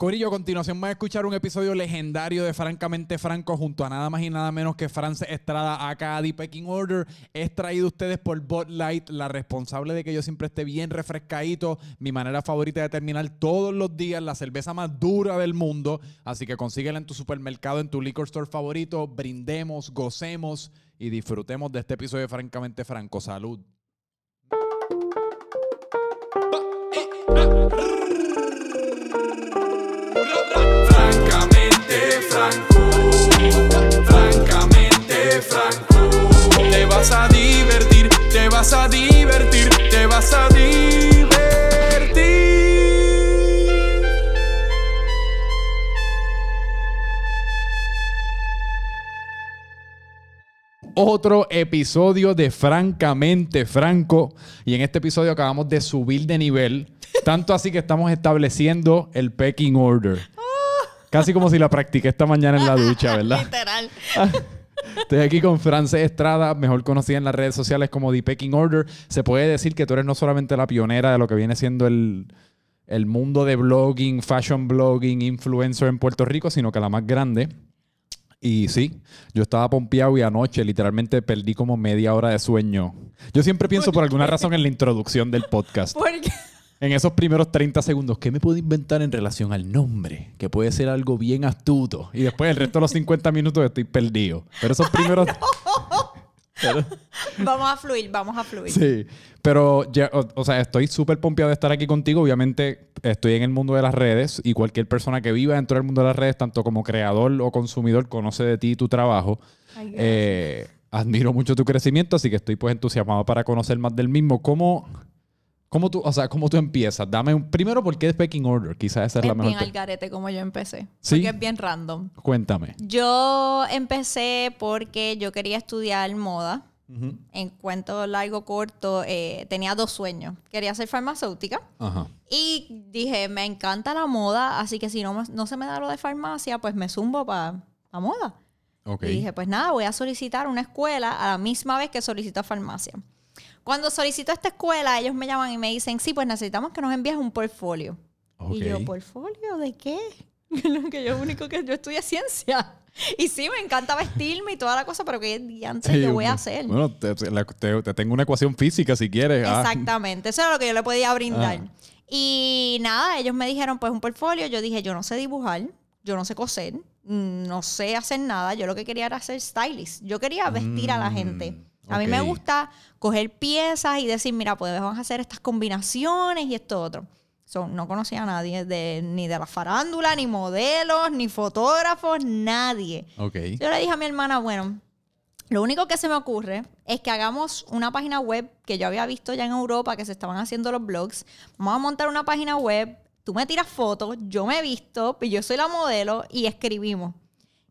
Corillo, a continuación va a escuchar un episodio legendario de Francamente Franco junto a nada más y nada menos que Frances Estrada, acá The Pecking Order. Es traído ustedes por Bot Light, la responsable de que yo siempre esté bien refrescadito. Mi manera favorita de terminar todos los días, la cerveza más dura del mundo. Así que consíguela en tu supermercado, en tu liquor store favorito. Brindemos, gocemos y disfrutemos de este episodio de Francamente Franco. Salud. Franco, francamente franco. Te vas a divertir, te vas a divertir, te vas a divertir. otro episodio de Francamente Franco. Y en este episodio acabamos de subir de nivel. Tanto así que estamos estableciendo el pecking order. Casi como si la practiqué esta mañana en la ducha, ¿verdad? Literal. Estoy aquí con Frances Estrada, mejor conocida en las redes sociales como The Pecking Order. Se puede decir que tú eres no solamente la pionera de lo que viene siendo el, el mundo de blogging, fashion blogging, influencer en Puerto Rico, sino que la más grande. Y sí, yo estaba pompeado y anoche literalmente perdí como media hora de sueño. Yo siempre pienso por alguna razón en la introducción del podcast. Porque En esos primeros 30 segundos, ¿qué me puedo inventar en relación al nombre? Que puede ser algo bien astuto. Y después el resto de los 50 minutos estoy perdido. Pero esos primeros... Pero- vamos a fluir, vamos a fluir. sí, pero ya, o, o sea, estoy súper pompeado de estar aquí contigo. Obviamente estoy en el mundo de las redes y cualquier persona que viva dentro del mundo de las redes, tanto como creador o consumidor, conoce de ti y tu trabajo. Ay. Eh, admiro mucho tu crecimiento, así que estoy pues entusiasmado para conocer más del mismo. ¿Cómo, cómo tú, o sea, cómo tú empiezas? Dame un, primero, ¿por qué es Pecking Order? Quizás esa es, la mejor. bien al garete como yo empecé. ¿Sí? Porque es bien random. Cuéntame. Yo empecé porque yo quería estudiar moda. En cuento largo, corto, eh, tenía dos sueños. Quería ser farmacéutica. Ajá. Y dije, me encanta la moda, así que si no, no se me da lo de farmacia, pues me zumbo para la moda. Ok. Y dije, pues nada, voy a solicitar una escuela a la misma vez que solicito farmacia. Cuando solicito esta escuela, ellos me llaman y me dicen, sí, pues necesitamos que nos envíes un portfolio. Y yo. ¿portfolio de qué? Lo que yo único que yo estudié ciencia. Y sí, me encanta vestirme y toda la cosa, pero ¿qué diantre Sí, yo voy a hacer? Bueno, te, te- te- te tengo una ecuación física si quieres. Ah. Exactamente, eso era lo que yo le podía brindar. Ah. Y nada, ellos me dijeron, pues un portfolio. Yo dije, yo no sé dibujar, yo no sé coser, mm, no sé hacer nada. Yo lo que quería era hacer stylist. Yo quería vestir a la Mm, gente. A mí me gusta coger piezas y decir, mira, pues vamos a hacer estas combinaciones y esto otro. So, no conocía a nadie, de, ni de la farándula, ni modelos, ni fotógrafos, nadie. Ok. Yo le dije a mi hermana, bueno, lo único que se me ocurre es que hagamos una página web que yo había visto ya en Europa que se estaban haciendo los blogs. Vamos a montar una página web, tú me tiras fotos, yo me he visto, y yo soy la modelo y escribimos.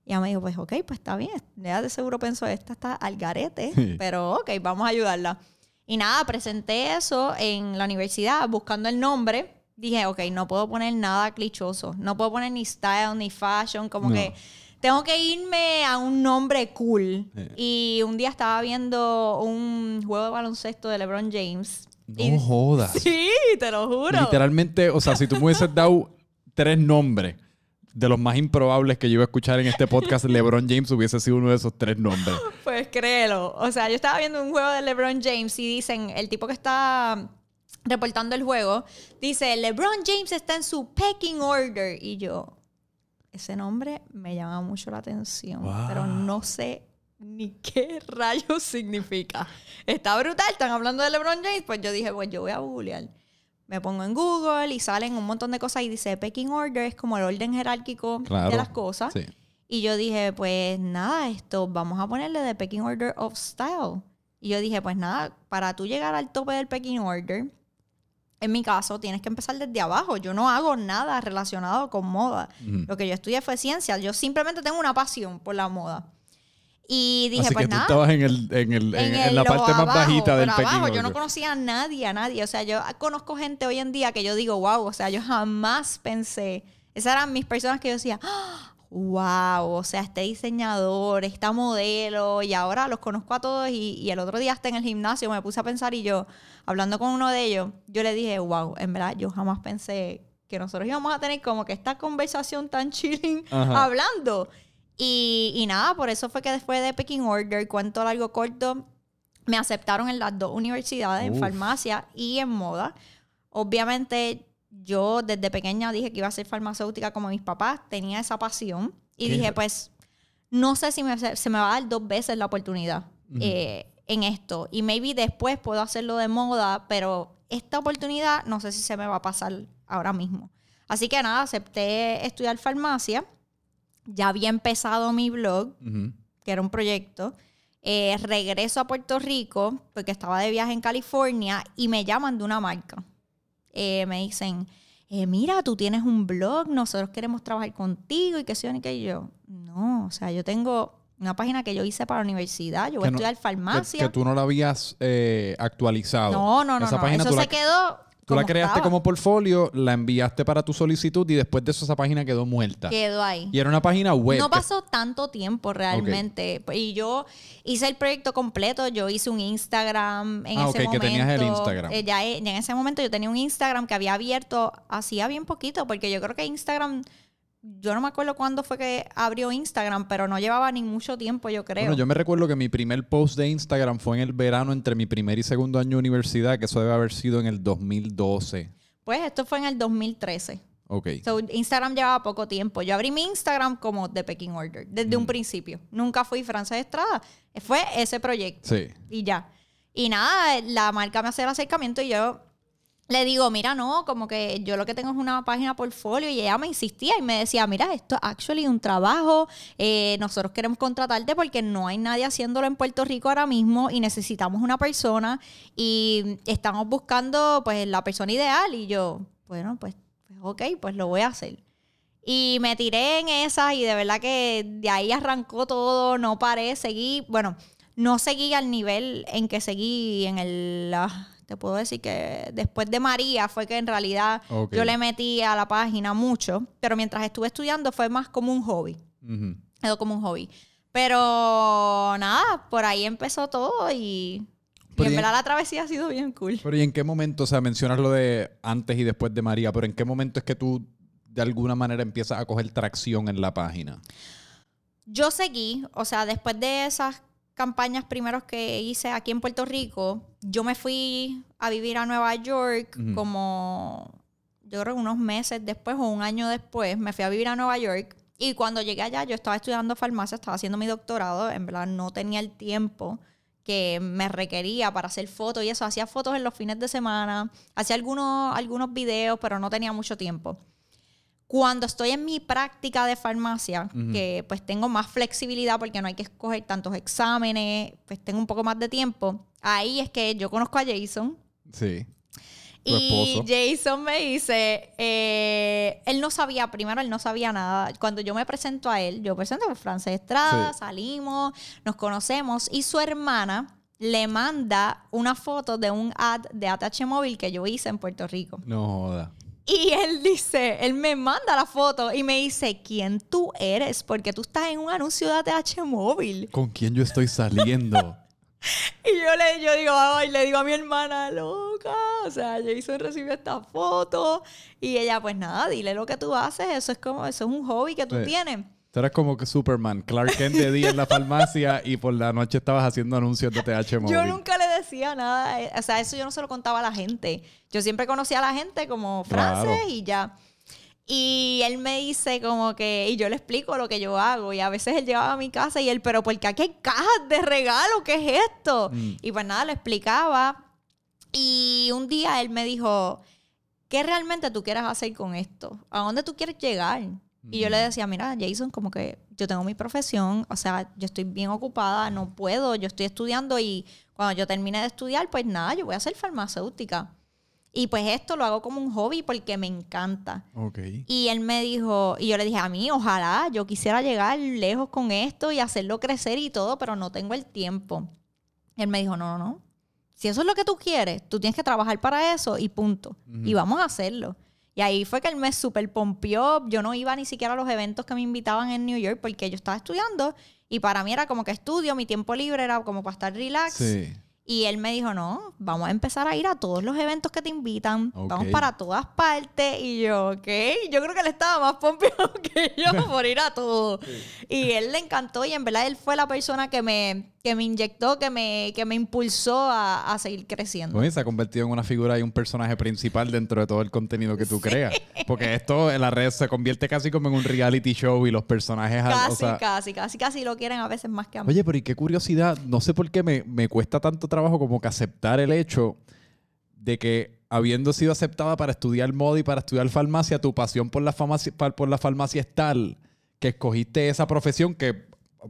Y ella me dijo, pues ok, pues está bien. Ella de seguro pensó, esta está al garete, Sí. pero ok, vamos a ayudarla. Y nada, presenté eso en la universidad buscando el nombre. Dije, ok, no puedo poner nada clichoso. No puedo poner ni style ni fashion. Como No. que tengo que irme a un nombre cool. Y un día estaba viendo un juego de baloncesto de LeBron James. Y- No jodas. Sí, te lo juro. Literalmente, o sea, si tú me hubieses dado tres nombres de los más improbables que yo iba a escuchar en este podcast, LeBron James hubiese sido uno de esos tres nombres. Pues créelo. O sea, yo estaba viendo un juego de LeBron James y dicen, el tipo que está reportando el juego, dice, LeBron James está en su pecking order. Y yo, ese nombre me llama mucho la atención, Wow. pero no sé ni qué rayos significa. Está brutal, están hablando de LeBron James, pues yo dije, pues yo voy a googlear. Me pongo en Google y salen un montón de cosas y dice pecking order es como el orden jerárquico Claro. de las cosas. Sí. Y yo dije, pues nada, esto vamos a ponerle de Pecking Order of Style. Y yo dije, pues nada, para tú llegar al tope del Pecking Order, en mi caso, tienes que empezar desde abajo. Yo no hago nada relacionado con moda. Ujú. Lo que yo estudié fue ciencia. Yo simplemente tengo una pasión por la moda. Y dije, Así pues que tú nada. estabas en, el, en, el, en, en el- la parte más abajo, bajita del abajo, Yo no conocía a nadie, a nadie. O sea, yo conozco gente hoy en día que yo digo, wow, o sea, yo jamás pensé. Esas eran mis personas que yo decía, "Ah, wow, o sea, este diseñador, esta modelo, y ahora los conozco a todos. Y, y el otro día hasta en el gimnasio me puse a pensar y yo, hablando con uno de ellos, yo le dije, wow, en verdad, yo jamás pensé que nosotros íbamos a tener como que esta conversación tan chilling Ajá. hablando. Y, y nada, por eso fue que después de Pecking Order, cuento largo corto, me aceptaron en las dos universidades, en Uf. farmacia y en moda. Obviamente, yo desde pequeña dije que iba a ser farmacéutica como mis papás, tenía esa pasión. Y ¿Qué? dije, pues, no sé si me- se me va a dar dos veces la oportunidad Ujú. eh, en esto. Y maybe después puedo hacerlo de moda, pero esta oportunidad no sé si se me va a pasar ahora mismo. Así que nada, acepté estudiar farmacia. Ya había empezado mi blog, que era un proyecto. Eh, regreso a Puerto Rico porque estaba de viaje en California y me llaman de una marca. Eh, me dicen, eh, mira, tú tienes un blog, nosotros queremos trabajar contigo y qué sé yo, ni qué yo. No, o sea, yo tengo una página que yo hice para la universidad, yo voy a no- estudiar Que, farmacia. que tú no la habías actualizado. no, no, no, Esa no, página eso se la, quedó. Tú la creaste estaba. como portfolio, la enviaste para tu solicitud y después de eso esa página quedó muerta. Quedó ahí. Y era una página web. No que- pasó tanto tiempo realmente. Y yo hice el proyecto completo. Yo hice un Instagram en Ah, ese ok, que momento. tenías el Instagram. Eh, ya, eh, ya en ese momento yo tenía un Instagram que había abierto hacía bien poquito, porque yo creo que Instagram, yo no me acuerdo cuándo fue que abrió Instagram, pero no llevaba ni mucho tiempo, yo creo. Bueno, yo me recuerdo que mi primer post de Instagram fue en el verano entre mi primer y segundo año de universidad, que eso debe haber sido en el 2012. Pues esto fue en el 2013. Ok. So, Instagram llevaba poco tiempo. Yo abrí mi Instagram como The Pecking Order, desde Mm. un principio. Nunca fui Frances Estrada. Fue ese proyecto. Sí. y ya. Y nada, la marca me hace el acercamiento y yo le digo, mira, no, como que yo lo que tengo es una página portfolio y ella me insistía y me decía, mira, esto es actually un trabajo, eh, nosotros queremos contratarte porque no hay nadie haciéndolo en Puerto Rico ahora mismo y necesitamos una persona y estamos buscando pues la persona ideal y yo, bueno, pues, pues ok, pues lo voy a hacer. Y me tiré en esas y de verdad que de ahí arrancó todo, no paré, seguí, bueno, no seguí al nivel en que seguí en el... ah, te puedo decir que después de María fue que en realidad yo le metí a la página mucho, pero mientras estuve estudiando fue más como un hobby, quedó como un hobby. Pero nada, por ahí empezó todo y, y en verdad la travesía ha sido bien cool. Pero ¿y en qué momento, o sea, mencionas lo de antes y después de María, pero en qué momento es que tú de alguna manera empiezas a coger tracción en la página? Yo seguí, o sea, después de esas campañas primeros que hice aquí en Puerto Rico, yo me fui a vivir a Nueva York como, yo creo que unos meses después o un año después, me fui a vivir a Nueva York. Y cuando llegué allá, yo estaba estudiando farmacia, estaba haciendo mi doctorado, en verdad no tenía el tiempo que me requería para hacer fotos y eso. Hacía fotos en los fines de semana, hacía algunos, algunos videos, pero no tenía mucho tiempo. Cuando estoy en mi práctica de farmacia, que pues tengo más flexibilidad porque no hay que escoger tantos exámenes, pues tengo un poco más de tiempo, ahí es que yo conozco a Jason. Sí. Y. Jason me dice, eh, él no sabía, primero él no sabía nada. Cuando yo me presento a él, yo presento a Frances Estrada, Sí. salimos, nos conocemos y su hermana le manda una foto de un ad de ATH Móvil que yo hice en Puerto Rico. No joda. Y él dice, él me manda la foto y me dice, ¿quién tú eres? Porque tú estás en un anuncio de ATH móvil. ¿Con quién yo estoy saliendo? Y yo le yo digo, ay, le digo a mi hermana, loca. O sea, Jason recibió esta foto. Y ella, pues nada, dile lo que tú haces. Eso es como, eso es un hobby que tú Sí. tienes. Tú eres como que Superman, Clark Kent de día en la farmacia y por la noche estabas haciendo anuncios de TH Móvil. Yo nunca le decía nada. eh, O sea, eso yo no se lo contaba a la gente. Yo siempre conocía a la gente como Frances Claro. y ya. Y él me dice como que, y yo le explico lo que yo hago. Y a veces él llegaba a mi casa y él, pero ¿por qué aquí hay cajas de regalo? ¿Qué es esto? Mm. Y pues nada, lo explicaba. Y un día él me dijo, ¿qué realmente tú quieres hacer con esto? ¿A dónde tú quieres llegar? Y yo le decía, mira, Jason, como que yo tengo mi profesión, o sea, yo estoy bien ocupada, no puedo, yo estoy estudiando y cuando yo termine de estudiar, pues nada, yo voy a ser farmacéutica. Y pues esto lo hago como un hobby porque me encanta. Y él me dijo, y yo le dije, a mí, ojalá, yo quisiera llegar lejos con esto y hacerlo crecer y todo, pero no tengo el tiempo. Él me dijo, no, no, no. Si eso es lo que tú quieres, tú tienes que trabajar para eso y punto. Y vamos a hacerlo. Y ahí fue que él me super pompió. Yo no iba ni siquiera a los eventos que me invitaban en New York porque yo estaba estudiando y para mí era como que estudio, mi tiempo libre era como para estar relax. Sí. Y él me dijo, no, vamos a empezar a ir a todos los eventos que te invitan. Vamos para todas partes. Y yo, ok. Yo creo que él estaba más pompeado que yo por ir a todo. Y él le encantó y en verdad él fue la persona que me, que me inyectó, que me, que me impulsó a, a seguir creciendo. Oye, se ha convertido en una figura y un personaje principal dentro de todo el contenido que tú creas. Porque esto en las redes se convierte casi como en un reality show y los personajes... Casi, o sea, casi, casi, casi lo quieren a veces más que a mí. Oye, pero y qué curiosidad, no sé por qué me, me cuesta tanto trabajo como que aceptar el hecho de que habiendo sido aceptada para estudiar moda y para estudiar farmacia, tu pasión por la farmacia, por la farmacia es tal que escogiste esa profesión que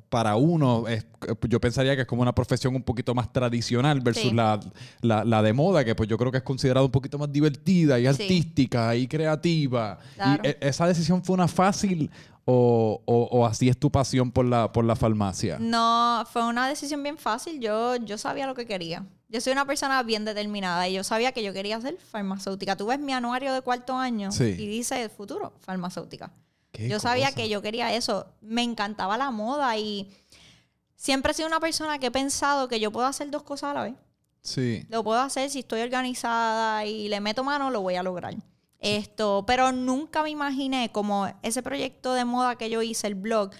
para uno es- yo pensaría que es como una profesión un poquito más tradicional versus Sí. la, la- la de moda, que pues yo creo que es considerada un poquito más divertida y Sí. artística y creativa. Claro. Y e- esa decisión fue una fácil o, o- o así es tu pasión por la, por la farmacia. No, fue una decisión bien fácil. Yo, yo sabía lo que quería. Yo soy una persona bien determinada y yo sabía que yo quería ser farmacéutica. Tú ves mi anuario de cuarto año Sí. y dice futuro farmacéutica. Qué Yo sabía que yo quería eso. Me encantaba la moda y siempre he sido una persona que he pensado que yo puedo hacer dos cosas a la vez. Sí. Lo puedo hacer si estoy organizada y le meto mano, lo voy a lograr. Esto, pero nunca me imaginé como ese proyecto de moda que yo hice, el blog.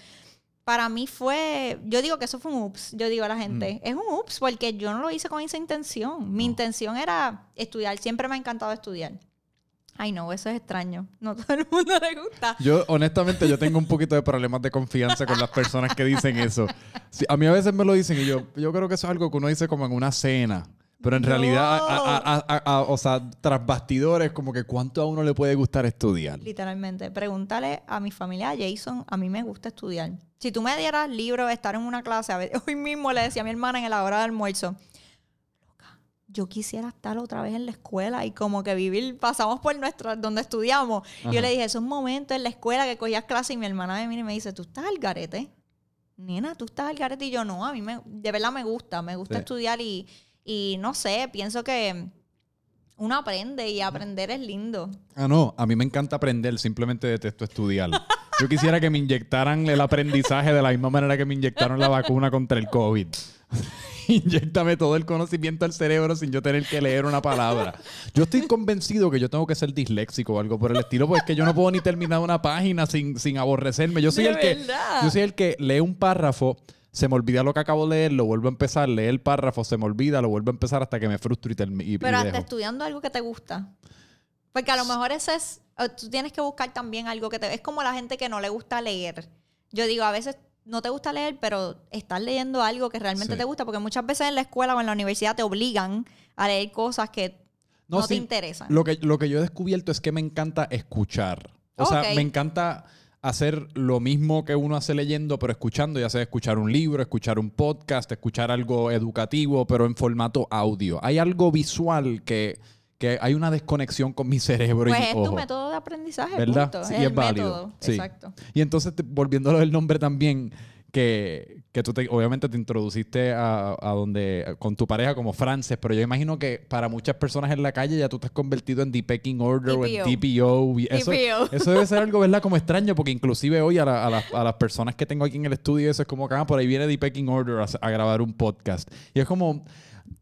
Para mí fue, yo digo que eso fue un ups, yo digo a la gente, es un ups porque yo no lo hice con esa intención. Mi intención era estudiar, siempre me ha encantado estudiar. Ay, no, eso es extraño. No todo el mundo le gusta. Yo, honestamente, yo tengo un poquito de problemas de confianza con las personas que dicen eso. Sí, a mí a veces me lo dicen y yo, yo creo que eso es algo que uno dice como en una cena. Pero en No. realidad, a- a- a- a- a- o sea, tras bastidores, como que cuánto a uno le puede gustar estudiar. Literalmente. Pregúntale a mi familia, a Jason, a mí me gusta estudiar. Si tú me dieras libros, estar en una clase, a ver, hoy mismo le decía a mi hermana en la hora de almuerzo, yo quisiera estar otra vez en la escuela y como que vivir, pasamos por nuestra, donde estudiamos. Ajá. yo le dije, esos momentos en la escuela que cogías clase y mi hermana me mira y me dice, ¿tú estás al garete? Nena, ¿tú estás al garete? Y yo, no, a mí me, de verdad me gusta, me gusta Sí. estudiar y, y no sé, pienso que uno aprende y aprender es lindo. Ah, no, a mí me encanta aprender, simplemente detesto estudiar. Yo quisiera que me inyectaran el aprendizaje de la misma manera que me inyectaron la vacuna contra el COVID. Inyéctame todo el conocimiento al cerebro sin yo tener que leer una palabra. Yo estoy convencido que yo tengo que ser disléxico o algo por el estilo, porque es que yo no puedo ni terminar una página sin, sin aborrecerme. Yo soy el que yo soy el que lee un párrafo, se me olvida lo que acabo de leer, lo vuelvo a empezar, lee el párrafo, se me olvida, lo vuelvo a empezar hasta que me frustro y, termi- y, y Pero hasta estudiando algo que te gusta. Porque a lo mejor ese es. Tú tienes que buscar también algo que te. Es como la gente que no le gusta leer. Yo digo, a veces no te gusta leer, pero estás leyendo algo que realmente Sí. te gusta. Porque muchas veces en la escuela o en la universidad te obligan a leer cosas que no, te sí, interesan. Lo que, lo que yo he descubierto es que me encanta escuchar. O sea, me encanta hacer lo mismo que uno hace leyendo, pero escuchando, ya sea escuchar un libro, escuchar un podcast, escuchar algo educativo, pero en formato audio. Hay algo visual que, que hay una desconexión con mi cerebro pues y es tu método de aprendizaje. ¿Verdad? punto. Sí, es es el válido. método. Sí. Exacto. Y entonces, te- volviendo a lo del nombre también, que, que tú te- obviamente te introduciste a, a donde con tu pareja como Frances, pero yo imagino que para muchas personas en la calle ya tú te has convertido en The Pecking Order o en TPO. y Eso, debe ser algo, ¿verdad? Como extraño, porque inclusive hoy a, la- a las- a las personas que tengo aquí en el estudio, eso es como que ah, por ahí viene The Pecking Order a, a grabar un podcast. Y es como...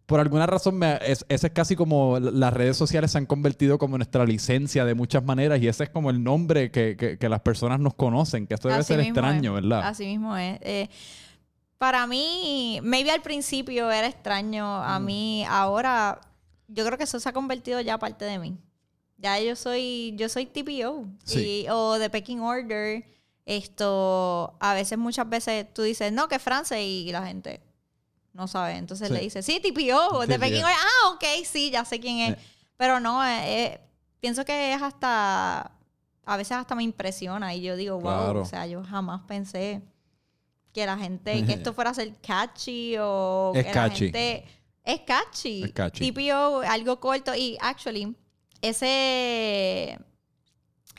Por alguna razón, me, es, ese es casi como las redes sociales se han convertido como nuestra licencia de muchas maneras y ese es como el nombre que, que- que las personas nos conocen, que esto debe Así ser extraño, es. ¿verdad? Así mismo es. Eh, para mí, maybe al principio era extraño. Mm. A mí, ahora, yo creo que eso se ha convertido ya parte de mí. Ya yo soy, yo soy TPO. Sí. y- o de Pecking Order. Esto, a veces, muchas veces tú dices, no, que France y la gente no sabe. Entonces Sí. le dice, sí, TPO, de. Order. Ah, ok, sí, ya sé quién es. Pero no, eh, eh, pienso que es hasta, a veces hasta me impresiona y yo digo, wow, Claro. o sea, yo jamás pensé que la gente, que esto fuera a ser catchy o Es que catchy. la gente... Es catchy. Es catchy. TPO, algo corto. Y actually, ese,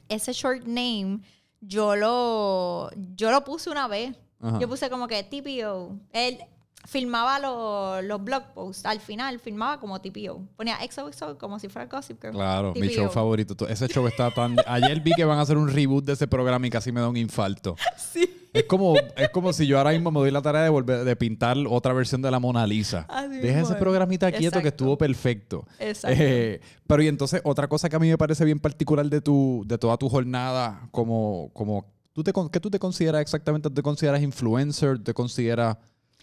ese short name, yo lo, yo lo puse una vez. Ajá. Yo puse como que TPO. Él filmaba los, los blog posts. Al final filmaba como TPO. Ponía XOXO como si fuera Gossip Girl. Claro, mi show favorito. Ese show está tan... Ayer vi que van a hacer un reboot de ese programa y casi me da un infarto. Sí. Es como, es como si yo ahora mismo me doy la tarea de volver de pintar otra versión de la Mona Lisa. Así Deja ese es. programita quieto que estuvo perfecto. Exacto. Eh, pero y entonces, otra cosa que a mí me parece bien particular de tu, de toda tu jornada, como, como ¿tú te, ¿qué tú te consideras exactamente? ¿Te consideras influencer? ¿Te consideras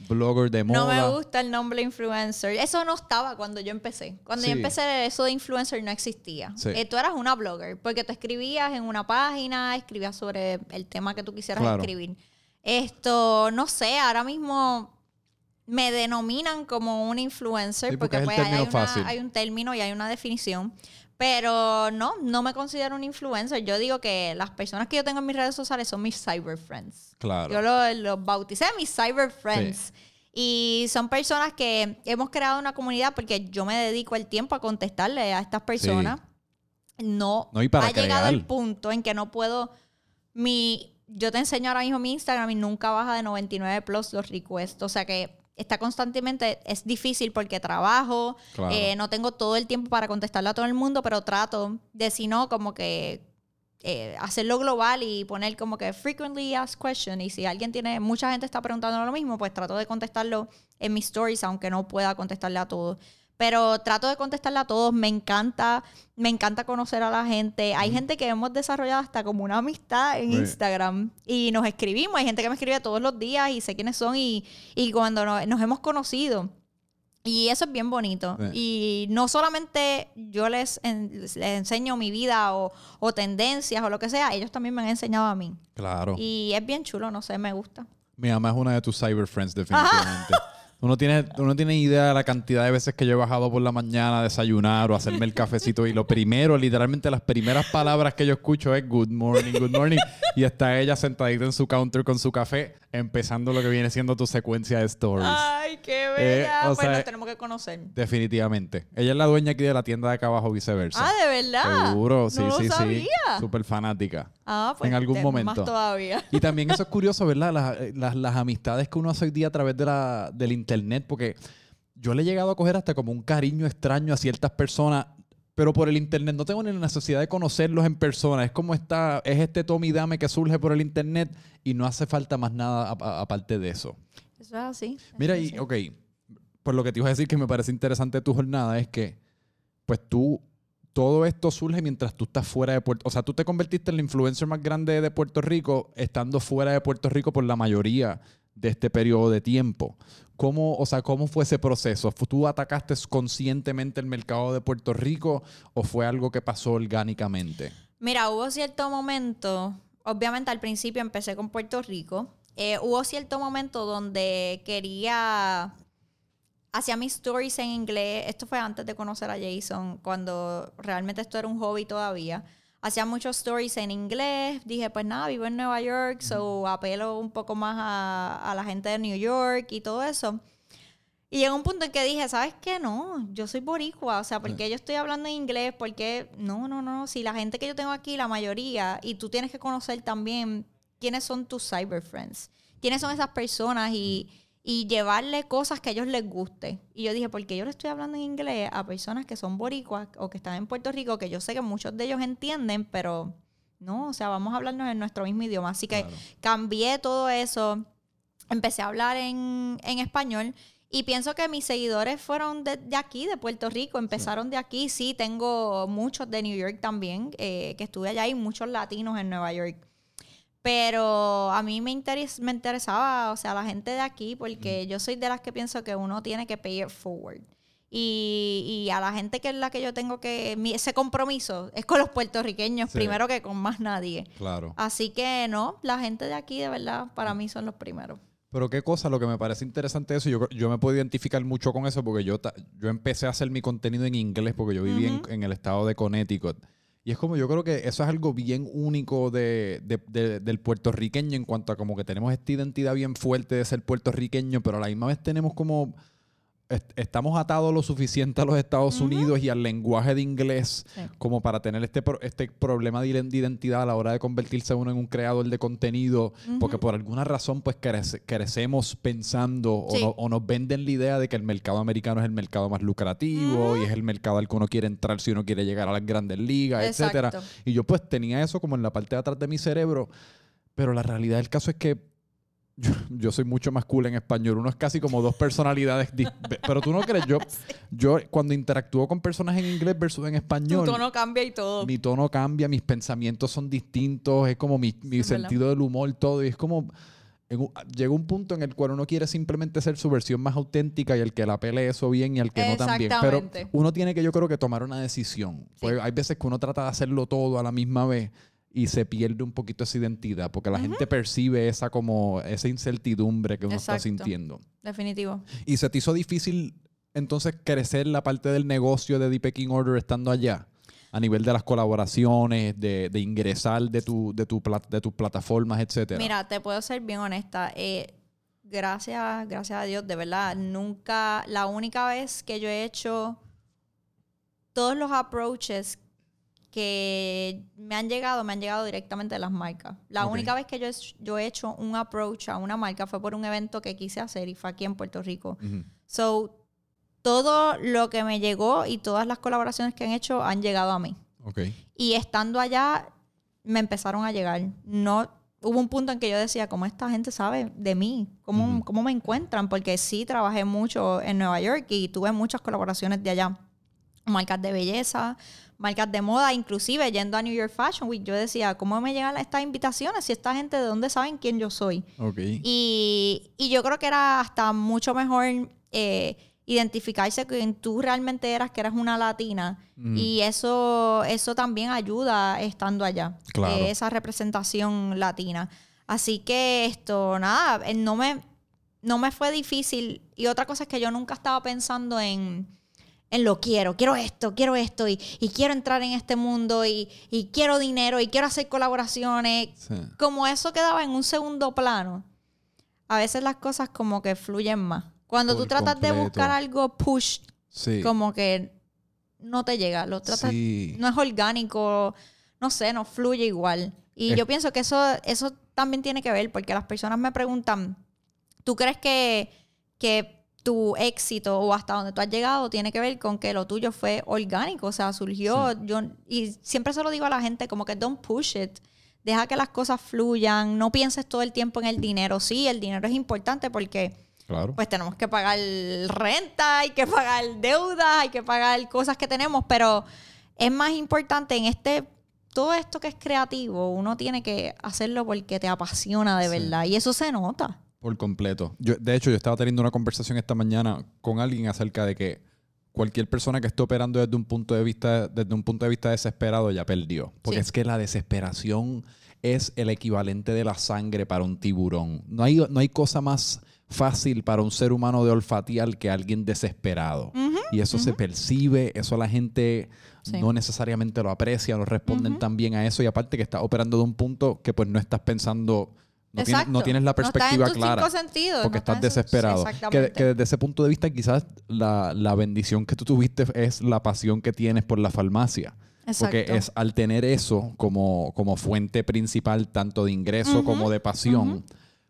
blogger de moda? No me gusta el nombre influencer. Eso no estaba cuando yo empecé. Cuando Sí. yo empecé, eso de influencer no existía. Sí. Eh, tú eras una blogger, porque tú escribías en una página, escribías sobre el tema que tú quisieras Claro. escribir. Esto, no sé, ahora mismo me denominan como un influencer Sí, porque pues, hay, una- hay un término y hay una definición. Pero no, no me considero un influencer. Yo digo que las personas que yo tengo en mis redes sociales son mis cyber friends. Claro. Yo los los bauticé mis cyber friends. Y son personas que hemos creado una comunidad porque yo me dedico el tiempo a contestarle a estas personas. No, No, y para ha llegado el punto en que no puedo. Mi, yo te enseño ahora mismo mi Instagram y nunca baja de 99 plus los requests. O sea que está constantemente. Es difícil porque trabajo, Claro. eh, no tengo todo el tiempo para contestarle a todo el mundo, pero trato de, si no, como que eh, hacerlo global y poner como que frequently asked question. Y si alguien tiene, mucha gente está preguntando lo mismo, pues trato de contestarlo en mis stories, aunque no pueda contestarle a todos. Pero trato de contestarle a todos. Me encanta, me encanta conocer a la gente. Hay gente que hemos desarrollado hasta como una amistad en Sí. Instagram y nos escribimos. Hay gente que me escribe todos los días y sé quiénes son y, y cuando no- nos hemos conocido. Y eso es bien bonito. Y no solamente yo les, en- les enseño mi vida o, o tendencias o lo que sea, ellos también me han enseñado a mí. Claro. Y es bien chulo, no sé, me gusta. Mi mamá es una de tus cyber friends, definitivamente. Uno tiene, uno tiene idea de la cantidad de veces que yo he bajado por la mañana a desayunar o a hacerme el cafecito y lo primero, literalmente las primeras palabras que yo escucho es good morning, good morning. Y está ella sentadita en su counter con su café, empezando lo que viene siendo tu secuencia de stories. Ay, qué Eh, bella. o pues sea, nos tenemos que conocer. Definitivamente. Ella es la dueña aquí de la tienda de acá abajo, viceversa. Ah, de verdad. Seguro, sí, no sí, lo sí. Súper fanática. Ah, pues en algún momento. Más todavía. Y también eso es curioso, ¿verdad? Las, eh, las- las amistades que uno hace hoy día a través de la, del internet, porque yo le he llegado a coger hasta como un cariño extraño a ciertas personas, pero por el internet no tengo ni la necesidad de conocerlos en persona. Es como esta, es este tome y dame que surge por el internet y no hace falta más nada aparte de eso. Eso es así. Mira, y ok, por lo que te iba a decir que me parece interesante tu jornada es que, pues tú, todo esto surge mientras tú estás fuera de Puerto O sea, tú te convertiste en la influencer más grande de Puerto Rico estando fuera de Puerto Rico por la mayoría de este periodo de tiempo. ¿Cómo, o sea, cómo fue ese proceso? ¿Fu- ¿Tú atacaste conscientemente el mercado de Puerto Rico o fue algo que pasó orgánicamente? Mira, hubo cierto momento, obviamente al principio empecé con Puerto Rico, eh, hubo cierto momento donde quería, hacía mis stories en inglés, esto fue antes de conocer a Jason, cuando realmente esto era un hobby todavía. Hacía muchos stories en inglés, dije, pues nada, vivo en Nueva York, so apelo un poco más a, a la gente de New York y todo eso. Y llegó un punto en que dije, ¿sabes qué? No, yo soy boricua, o sea, ¿por qué yo estoy hablando en inglés? Porque no, no, no, si la gente que yo tengo aquí, la mayoría, y tú tienes que conocer también quiénes son tus cyber friends, quiénes son esas personas y, y llevarle cosas que a ellos les guste. Y yo dije, ¿por qué yo le estoy hablando en inglés a personas que son boricuas o que están en Puerto Rico, que yo sé que muchos de ellos entienden, pero no, o sea, vamos a hablarnos en nuestro mismo idioma. Así que Claro. cambié todo eso, empecé a hablar en, en español y pienso que mis seguidores fueron de, de aquí, de Puerto Rico, empezaron de aquí. Sí, tengo muchos de New York también, eh, que estuve allá y muchos latinos en Nueva York. Pero a mí me, interes- me interesaba, o sea, la gente de aquí, porque yo soy de las que pienso que uno tiene que pay it forward. Y, y a la gente que es la que yo tengo que, mi- ese compromiso es con los puertorriqueños, Sí. primero que con más nadie. Claro. Así que no, la gente de aquí de verdad para mí son los primeros. Pero qué cosa, lo que me parece interesante de eso, yo, yo me puedo identificar mucho con eso porque yo, ta- yo empecé a hacer mi contenido en inglés porque yo viví en el estado de Connecticut. Y es como yo creo que eso es algo bien único de, de- de- del puertorriqueño en cuanto a como que tenemos esta identidad bien fuerte de ser puertorriqueño, pero a la misma vez tenemos como... est- Estamos atados lo suficiente a los Estados Unidos y al lenguaje de inglés Sí. como para tener este, pro- este problema de iden- de identidad a la hora de convertirse uno en un creador de contenido, porque por alguna razón pues crece- crecemos pensando o, Sí. no- o nos venden la idea de que el mercado americano es el mercado más lucrativo y es el mercado al que uno quiere entrar si uno quiere llegar a las grandes ligas, etcétera. Exacto. Y yo pues tenía eso como en la parte de atrás de mi cerebro, pero la realidad del caso es que yo, yo soy mucho más cool en español. Uno es casi como dos personalidades. Pero tú no crees, yo, yo cuando interactúo con personas en inglés versus en Tu español, tono cambia y todo. mi tono cambia, mis pensamientos son distintos, es como mi, mi es verdad. sentido del humor, todo. Y es como. un- llega un punto en el cual uno quiere simplemente ser su versión más auténtica y el que la pele eso bien y el que no también. Pero uno tiene que, yo creo que tomar una decisión. Porque hay veces que uno trata de hacerlo todo a la misma vez y se pierde un poquito esa identidad porque la gente percibe esa como esa incertidumbre que uno está Exacto. sintiendo. Definitivo. ¿Y se te hizo difícil entonces crecer la parte del negocio de The Pecking Order estando allá? A nivel de las colaboraciones, de, de ingresar de, tu, de, tu plat- de tus plataformas, etcétera. Mira, te puedo ser bien honesta. Eh, gracias, gracias a Dios, de verdad, nunca, la única vez que yo he hecho todos los approaches que me han llegado, me han llegado directamente de las marcas. La Ok. única vez que yo, he- yo he hecho un approach a una marca fue por un evento que quise hacer y fue aquí en Puerto Rico. Ujú. So, todo lo que me llegó y todas las colaboraciones que han hecho han llegado a mí. Ok. Y estando allá, me empezaron a llegar. No, hubo un punto en que yo decía, ¿cómo esta gente sabe de mí? ¿Cómo, Ujú. cómo me encuentran? Porque sí trabajé mucho en Nueva York y tuve muchas colaboraciones de allá. Marcas de belleza, marcas de moda, inclusive yendo a New York Fashion Week, yo decía, ¿cómo me llegan estas invitaciones? Si esta gente, ¿de dónde saben quién yo soy? Y, y yo creo que era hasta mucho mejor eh, identificarse con tú realmente eras, que eras una latina. Mm. Y eso, eso también ayuda estando allá. Claro. eh, esa representación latina. Así que esto, nada, eh, no me, no me fue difícil. Y otra cosa es que yo nunca estaba pensando en, en lo quiero, quiero esto, quiero esto, y, y quiero entrar en este mundo, y, y quiero dinero, y quiero hacer colaboraciones Sí. como eso quedaba en un segundo plano, a veces las cosas como que fluyen más. Cuando tú tratas de buscar algo push, Sí. como que no te llega, lo tratas, Sí. no es orgánico, no sé, no fluye igual. Y Es- yo pienso que eso, eso también tiene que ver, porque las personas me preguntan, ¿tú crees que, que tu éxito o hasta donde tú has llegado tiene que ver con que lo tuyo fue orgánico? O sea, surgió, yo, y siempre se lo digo a la gente, como que don't push it. Deja que las cosas fluyan, no pienses todo el tiempo en el dinero. Sí, el dinero es importante porque Claro. pues tenemos que pagar renta, hay que pagar deudas, hay que pagar cosas que tenemos, pero es más importante en este, todo esto que es creativo, uno tiene que hacerlo porque te apasiona de Sí. verdad y eso se nota. Por completo. Yo, de hecho, yo estaba teniendo una conversación esta mañana con alguien acerca de que cualquier persona que esté operando desde un punto de vista, desde un punto de vista desesperado ya perdió. Porque Sí. es que la desesperación es el equivalente de la sangre para un tiburón. No hay, no hay cosa más fácil para un ser humano de olfatear que alguien desesperado. y eso se percibe, eso la gente Sí. no necesariamente lo aprecia, no responden tan bien a eso. Y aparte que estás operando de un punto que pues no estás pensando, no, tienes, no la No en perspectiva tus clara. cinco sentidos, Porque no estás desesperado. sí, que, exactamente. que desde ese punto de vista quizás la, la bendición que tú tuviste es la pasión que tienes por la farmacia. Porque Exacto. es al tener eso como, como fuente principal tanto de ingreso como de pasión,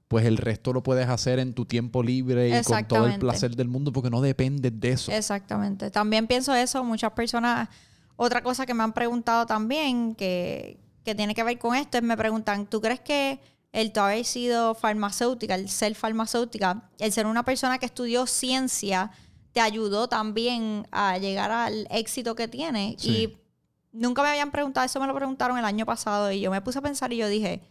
pues el resto lo puedes hacer en tu tiempo libre y con todo el placer del mundo porque no dependes de eso. Exactamente. También pienso eso. Muchas personas, otra cosa que me han preguntado también, que, que tiene que ver con esto, es me preguntan, ¿tú crees que el tú haber sido farmacéutica, el ser farmacéutica, el ser una persona que estudió ciencia, te ayudó también a llegar al éxito que tienes? Sí. Y nunca me habían preguntado, eso me lo preguntaron el año pasado y yo me puse a pensar y yo dije,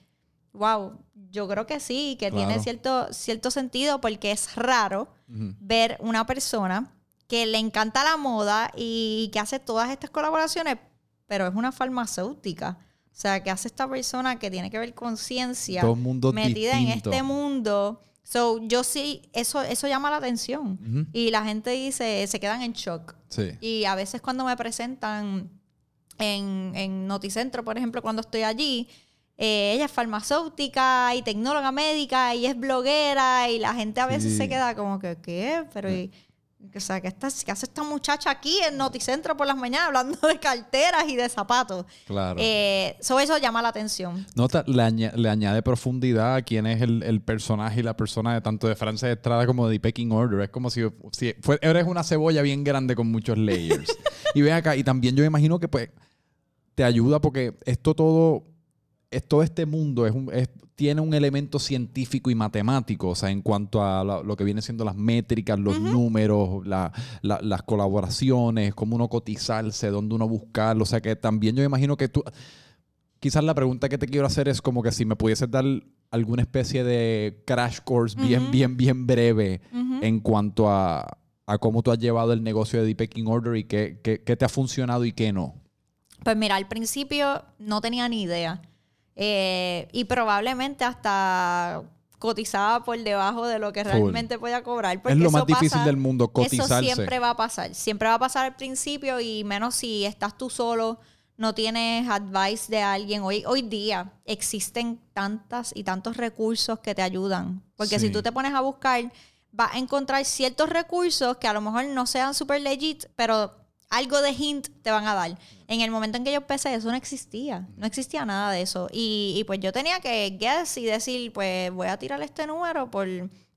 wow, yo creo que sí, que tiene cierto, cierto sentido porque es raro ver una persona que le encanta la moda y que hace todas estas colaboraciones, pero es una farmacéutica. O sea, que hace esta persona que tiene que ver con ciencia, Todo un mundo metida en este mundo. So, yo sí, eso, eso llama la atención. Ujú. Y la gente dice, se quedan en shock. Sí. Y a veces cuando me presentan en, en Noticentro, por ejemplo, cuando estoy allí, eh, ella es farmacéutica y tecnóloga médica y es bloguera y la gente a veces Sí. se queda como que, ¿qué? Pero, y- o sea, ¿qué, está- qué hace esta muchacha aquí en Noticentro por las mañanas hablando de carteras y de zapatos? Claro. Eh, so eso llama la atención. Nota, le, aña- le añade profundidad a quién es el, el personaje y la persona de tanto de Frances Estrada como de Pecking Order. Es como si, si fue- eres una cebolla bien grande con muchos layers. y ve acá, y también yo me imagino que pues te ayuda porque esto todo es- todo este mundo es un- es- tiene un elemento científico y matemático, o sea, en cuanto a la- lo que vienen siendo las métricas, los números, la- la- las colaboraciones, cómo uno cotizarse, dónde uno buscarlo, o sea, que también yo imagino que tú, quizás la pregunta que te quiero hacer es como que si me pudieses dar alguna especie de crash course bien, bien, bien breve en cuanto a, a cómo tú has llevado el negocio de The Pecking Order y qué, qué- qué te ha funcionado y qué no. Pues mira, al principio no tenía ni idea. Eh, y probablemente hasta cotizaba por debajo de lo que realmente podía cobrar. porque es lo eso más difícil pasa- del mundo, cotizarse. Eso siempre va a pasar. Siempre va a pasar al principio y menos si estás tú solo, no tienes advice de alguien. Hoy, hoy día existen tantas y tantos recursos que te ayudan. Porque Sí. si tú te pones a buscar, vas a encontrar ciertos recursos que a lo mejor no sean super legit, pero algo de hint te van a dar. En el momento en que yo empecé, eso no existía. No existía nada de eso. Y, y pues yo tenía que guess y decir, pues voy a tirar este número por,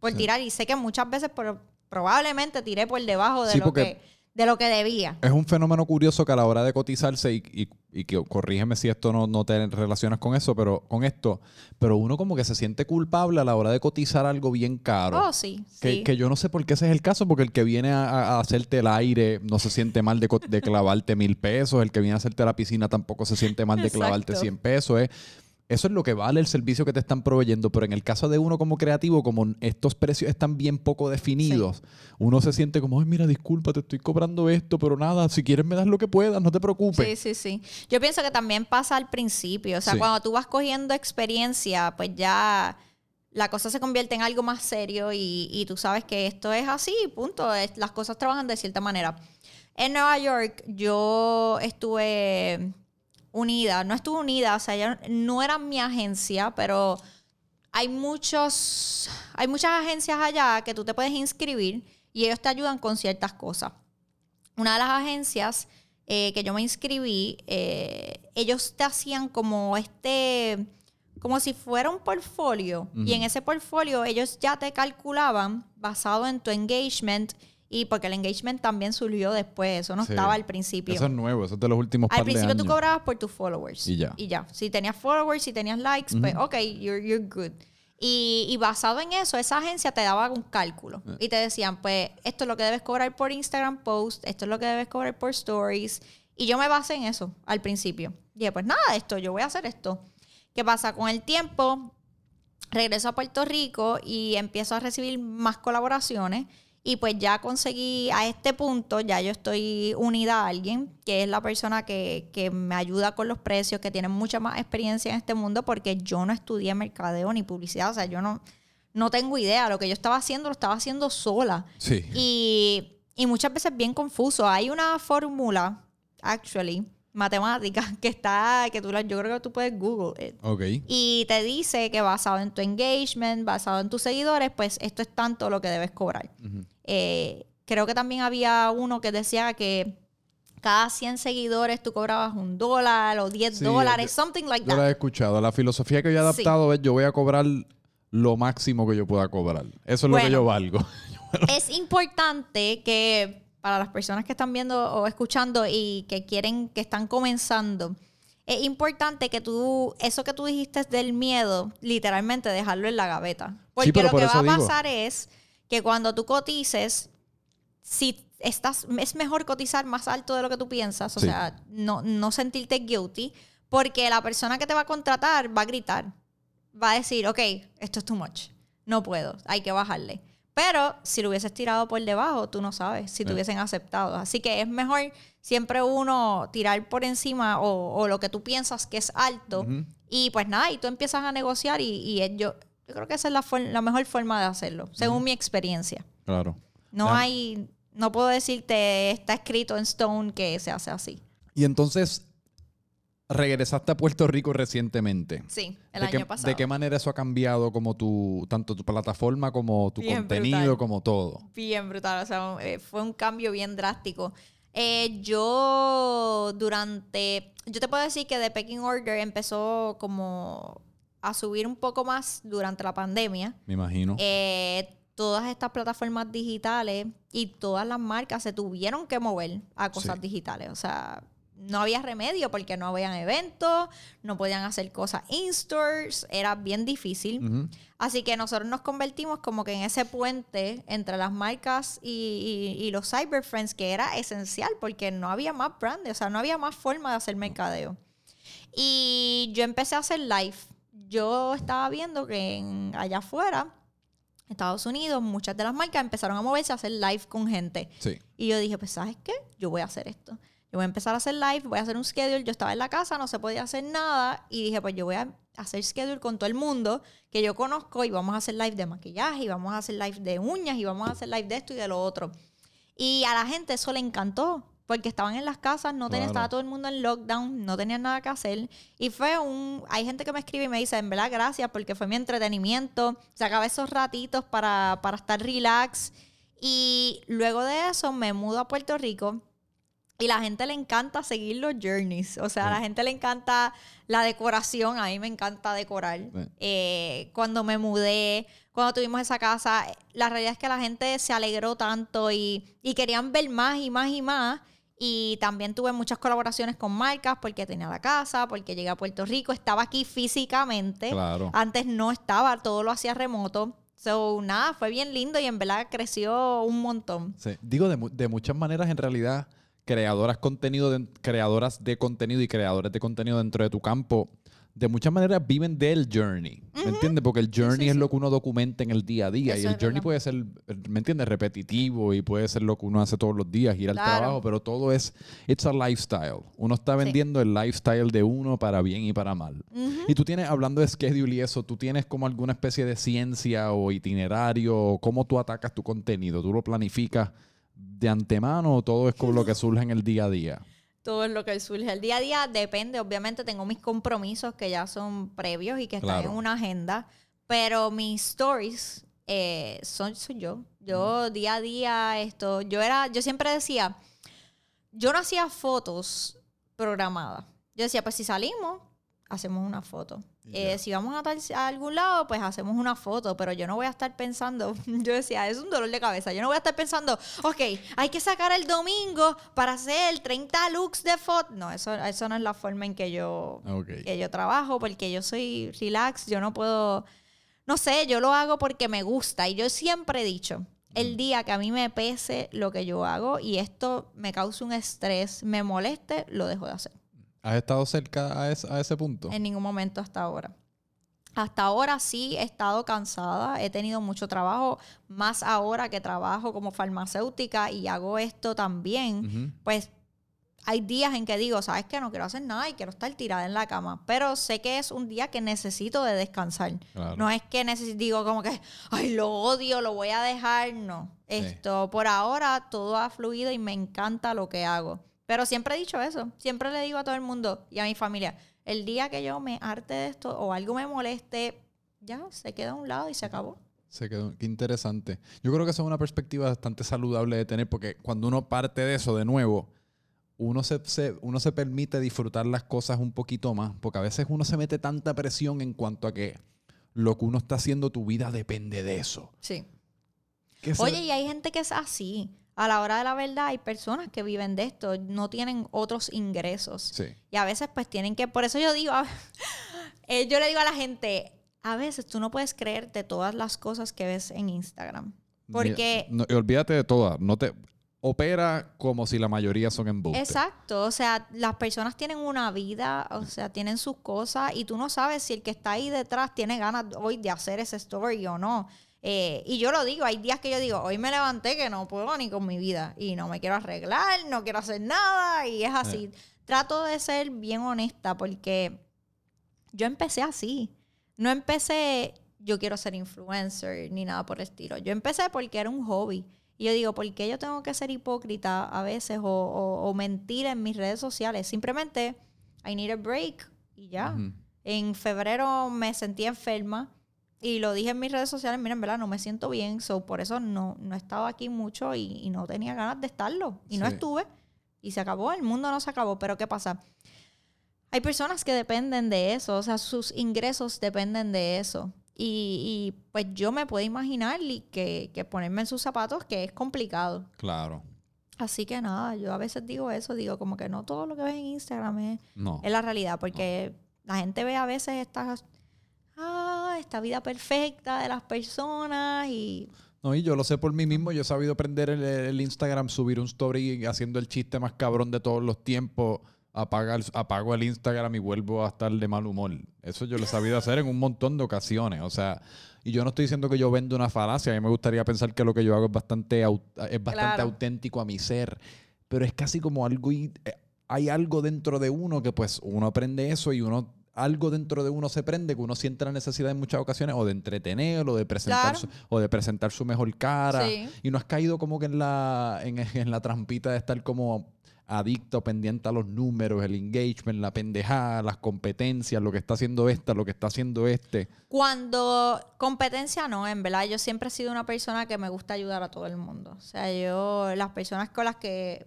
por tirar. Y sé que muchas veces por- probablemente tiré por debajo de, Sí, lo, porque- que, de lo que debía. Es un fenómeno curioso que a la hora de cotizarse, y, y- y que corrígeme si esto no, no te relacionas con eso, pero con esto, pero uno como que se siente culpable a la hora de cotizar algo bien caro. Oh, sí, Que, sí. que yo no sé por qué ese es el caso, porque el que viene a, a hacerte el aire no se siente mal de, de clavarte mil pesos, el que viene a hacerte la piscina tampoco se siente mal de clavarte. 100 pesos. es- eso es lo que vale el servicio que te están proveyendo, pero en el caso de uno como creativo, como estos precios están bien poco definidos, uno se siente como, ay, mira, disculpa, te estoy cobrando esto, pero nada, si quieres me das lo que puedas, no te preocupes. Sí, sí, sí. Yo pienso que también pasa al principio. O sea, Sí. cuando tú vas cogiendo experiencia, pues ya la cosa se convierte en algo más serio y, y tú sabes que esto es así, punto. Es- las cosas trabajan de cierta manera. En Nueva York yo estuve unida, no estuve unida, o sea, ya no era mi agencia, pero hay muchos, hay muchas agencias allá que tú te puedes inscribir y ellos te ayudan con ciertas cosas. Una de las agencias eh, que yo me inscribí, eh, ellos te hacían como este, como si fuera un portfolio. Y en ese portfolio ellos ya te calculaban basado en tu engagement y porque el engagement también surgió después, eso no Sí. estaba al principio. Eso es nuevo, eso es de los últimos Al par de principio tú años. cobrabas por tus followers. Y ya. Y ya. Si tenías followers, si tenías likes, pues ok, you're, you're good. Y, y basado en eso, esa agencia te daba un cálculo. Eh. Y te decían, pues, esto es lo que debes cobrar por Instagram post, esto es lo que debes cobrar por stories. Y yo me basé en eso al principio. Dije, pues nada, esto, yo voy a hacer esto. ¿Qué pasa? Con el tiempo, regreso a Puerto Rico y empiezo a recibir más colaboraciones. Y pues ya conseguí a este punto, ya yo estoy unida a alguien, que es la persona que, que me ayuda con los precios, que tiene mucha más experiencia en este mundo, porque yo no estudié mercadeo ni publicidad, o sea, yo no, no tengo idea. Lo que yo estaba haciendo lo estaba haciendo sola. Sí. Y, y muchas veces bien confuso. Hay una fórmula, actually, matemática, que está, que tú la, yo creo que tú puedes Google it. Ok. Y te dice que basado en tu engagement, basado en tus seguidores, pues esto es tanto lo que debes cobrar. Eh, creo que también había uno que decía que cada 100 seguidores tú cobrabas un dólar o 10 Sí, dólares, something like Yo la that. he escuchado. La filosofía que yo he Sí. adaptado es yo voy a cobrar lo máximo que yo pueda cobrar. Eso es lo que yo valgo. Es importante que para las personas que están viendo o escuchando y que quieren, que están comenzando, es importante que tú, eso que tú dijiste del miedo, literalmente dejarlo en la gaveta. Porque lo que va a digo. pasar es que cuando tú cotices, si estás, es mejor cotizar más alto de lo que tú piensas, o Sí. sea, no, no sentirte guilty, porque la persona que te va a contratar va a gritar, va a decir, ok, esto es too much, no puedo, hay que bajarle. Pero si lo hubieses tirado por debajo, tú no sabes si te Eh. hubiesen aceptado. Así que es mejor siempre uno tirar por encima o, o lo que tú piensas que es alto. Y pues nada, y tú empiezas a negociar y, y yo, yo creo que esa es la, mejor forma de hacerlo, según mi experiencia. Claro. No hay, no puedo decirte, está escrito en Stone que se hace así. Y entonces, regresaste a Puerto Rico recientemente. Sí, el ¿De año qué, pasado. ¿De qué manera eso ha cambiado como tu, tanto tu plataforma como tu Bien contenido, brutal. como todo? Bien brutal, o sea, eh, fue un cambio bien drástico. Eh, yo durante, yo te puedo decir que The Pecking Order empezó como a subir un poco más durante la pandemia. Me imagino. Eh, todas estas plataformas digitales y todas las marcas se tuvieron que mover a cosas Sí. digitales. O sea, no había remedio porque no habían eventos, no podían hacer cosas in-stores, era bien difícil. Así que nosotros nos convertimos como que en ese puente entre las marcas y, y- y los cyber friends que era esencial porque no había más brand, o sea, no había más forma de hacer mercadeo. Y yo empecé a hacer live. Yo estaba viendo que en- allá afuera, Estados Unidos, muchas de las marcas empezaron a moverse a hacer live con gente. Sí. Y yo dije, pues, ¿sabes qué? Yo voy a hacer esto. Yo voy a empezar a hacer live, voy a hacer un schedule. Yo estaba en la casa, no se podía hacer nada. Y dije, pues yo voy a hacer schedule con todo el mundo que yo conozco y vamos a hacer live de maquillaje y vamos a hacer live de uñas y vamos a hacer live de esto y de lo otro. Y a la gente eso le encantó. Porque estaban en las casas, no tenía, Claro. estaba todo el mundo en lockdown, no tenían nada que hacer. Y fue un. Hay gente que me escribe y me dice, en verdad, gracias, porque fue mi entretenimiento. Sacaba esos ratitos para, para estar relax. Y luego de eso me mudo a Puerto Rico. Y la gente le encanta seguir los journeys. O sea, a la gente le encanta la decoración. A mí me encanta decorar. Sí. Eh, cuando me mudé, cuando tuvimos esa casa, la realidad es que la gente se alegró tanto y, y querían ver más y más y más. Y también tuve muchas colaboraciones con marcas porque tenía la casa, porque llegué a Puerto Rico, estaba aquí físicamente. Claro. Antes no estaba, todo lo hacía remoto. So, nada, fue bien lindo y en verdad creció un montón. Sí. Digo, de, mu- de muchas maneras, en realidad, creadoras, contenido de- creadoras de contenido y creadores de contenido dentro de tu campo, de muchas maneras viven del journey. ¿Me entiendes? Porque el journey sí, es lo que uno documenta en el día a día. y el journey verdad. puede ser, ¿me entiendes? Repetitivo y puede ser lo que uno hace todos los días, ir al trabajo, pero todo es, it's a lifestyle. Uno está Sí. vendiendo el lifestyle de uno para bien y para mal. Y tú tienes, hablando de schedule y eso, tú tienes como alguna especie de ciencia o itinerario, o cómo tú atacas tu contenido. ¿Tú lo planificas de antemano o todo es como lo que surge en el día a día? Todo es lo que surge. El día a día depende, obviamente tengo mis compromisos que ya son previos y que están Claro. en una agenda, pero mis stories eh, son soy yo. Yo día a día esto, yo era, yo siempre decía, yo no hacía fotos programadas. Yo decía, pues si salimos, hacemos una foto. Eh, si vamos a, tal- a algún lado, pues hacemos una foto, pero yo no voy a estar pensando, yo decía, es un dolor de cabeza, yo no voy a estar pensando, ok, hay que sacar el domingo para hacer 30 looks de foto. No, eso, eso no es la forma en que yo, Ok. que yo trabajo, porque yo soy relax, yo no puedo, no sé, yo lo hago porque me gusta y yo siempre he dicho, el día que a mí me pese lo que yo hago y esto me causa un estrés, me moleste, lo dejo de hacer. ¿Has estado cerca a, es- a ese punto? En ningún momento hasta ahora. Hasta ahora sí he estado cansada, he tenido mucho trabajo, más ahora que trabajo como farmacéutica y hago esto también, Ujú. pues hay días en que digo, sabes que no quiero hacer nada y quiero estar tirada en la cama, pero sé que es un día que necesito de descansar. Claro. No es que necesito, digo como que, ay, lo odio, lo voy a dejar, no. Esto, por ahora todo ha fluido y me encanta lo que hago. Pero siempre he dicho eso, siempre le digo a todo el mundo y a mi familia, el día que yo me harte de esto o algo me moleste, ya se queda a un lado y se acabó. Se quedó. Qué interesante. Yo creo que eso es una perspectiva bastante saludable de tener porque cuando uno parte de eso de nuevo, uno se, se- uno se permite disfrutar las cosas un poquito más. Porque a veces uno se mete tanta presión en cuanto a que lo que uno está haciendo, tu vida depende de eso. Sí. Oye, y hay gente que es así. A la hora de la verdad hay personas que viven de esto, no tienen otros ingresos. Sí. Y a veces pues tienen que, por eso yo digo, eh, yo le digo a la gente, a veces tú no puedes creerte todas las cosas que ves en Instagram. Porque, No, olvídate de todas. No te opera como si la mayoría son embustes. exacto, o sea, las personas tienen una vida, o sea, tienen sus cosas y tú no sabes si el que está ahí detrás tiene ganas hoy de hacer ese story o no. Eh, y yo lo digo, hay días que yo digo, hoy me levanté que no puedo ni con mi vida y no me quiero arreglar, no quiero hacer nada y es así. Trato de ser bien honesta porque yo empecé así. No empecé, yo quiero ser influencer ni nada por el estilo. Yo empecé porque era un hobby. Y yo digo, ¿por qué yo tengo que ser hipócrita a veces o, o- o mentir en mis redes sociales? Simplemente, I need a break y ya. En febrero me sentí enferma y lo dije en mis redes sociales, miren, verdad, no me siento bien, so por eso no, no he estado aquí mucho y, y no tenía ganas de estarlo. Y no Sí. estuve y se acabó, el mundo no se acabó, pero ¿qué pasa? Hay personas que dependen de eso, o sea, sus ingresos dependen de eso. Y, y, pues yo me puedo imaginar y que, que ponerme en sus zapatos que es complicado. Claro. Así que nada, yo a veces digo eso, digo como que no todo lo que ves en Instagram es, No. es la realidad, porque la gente ve a veces estas, ah, esta vida perfecta de las personas y No, y yo lo sé por mí mismo. Yo he sabido prender el, el Instagram, subir un story haciendo el chiste más cabrón de todos los tiempos. Apaga el- apago el Instagram y vuelvo a estar de mal humor. Eso yo lo he sabido hacer en un montón de ocasiones. O sea, y yo no estoy diciendo que yo vendo una falacia. A mí me gustaría pensar que lo que yo hago es bastante, es bastante Claro. auténtico a mi ser. Pero es casi como algo. y- eh, Hay algo dentro de uno que, pues, uno aprende eso y uno. Algo dentro de uno se prende que uno siente la necesidad en muchas ocasiones o de entretener o de presentar, Claro. su, o de presentar su mejor cara. Sí. Y no has caído como que en la, en, en la trampita de estar como adicto, pendiente a los números, el engagement, la pendejada, las competencias, lo que está haciendo esta, lo que está haciendo este. Cuando competencia no, en verdad, yo siempre he sido una persona que me gusta ayudar a todo el mundo. O sea, yo, las personas con las que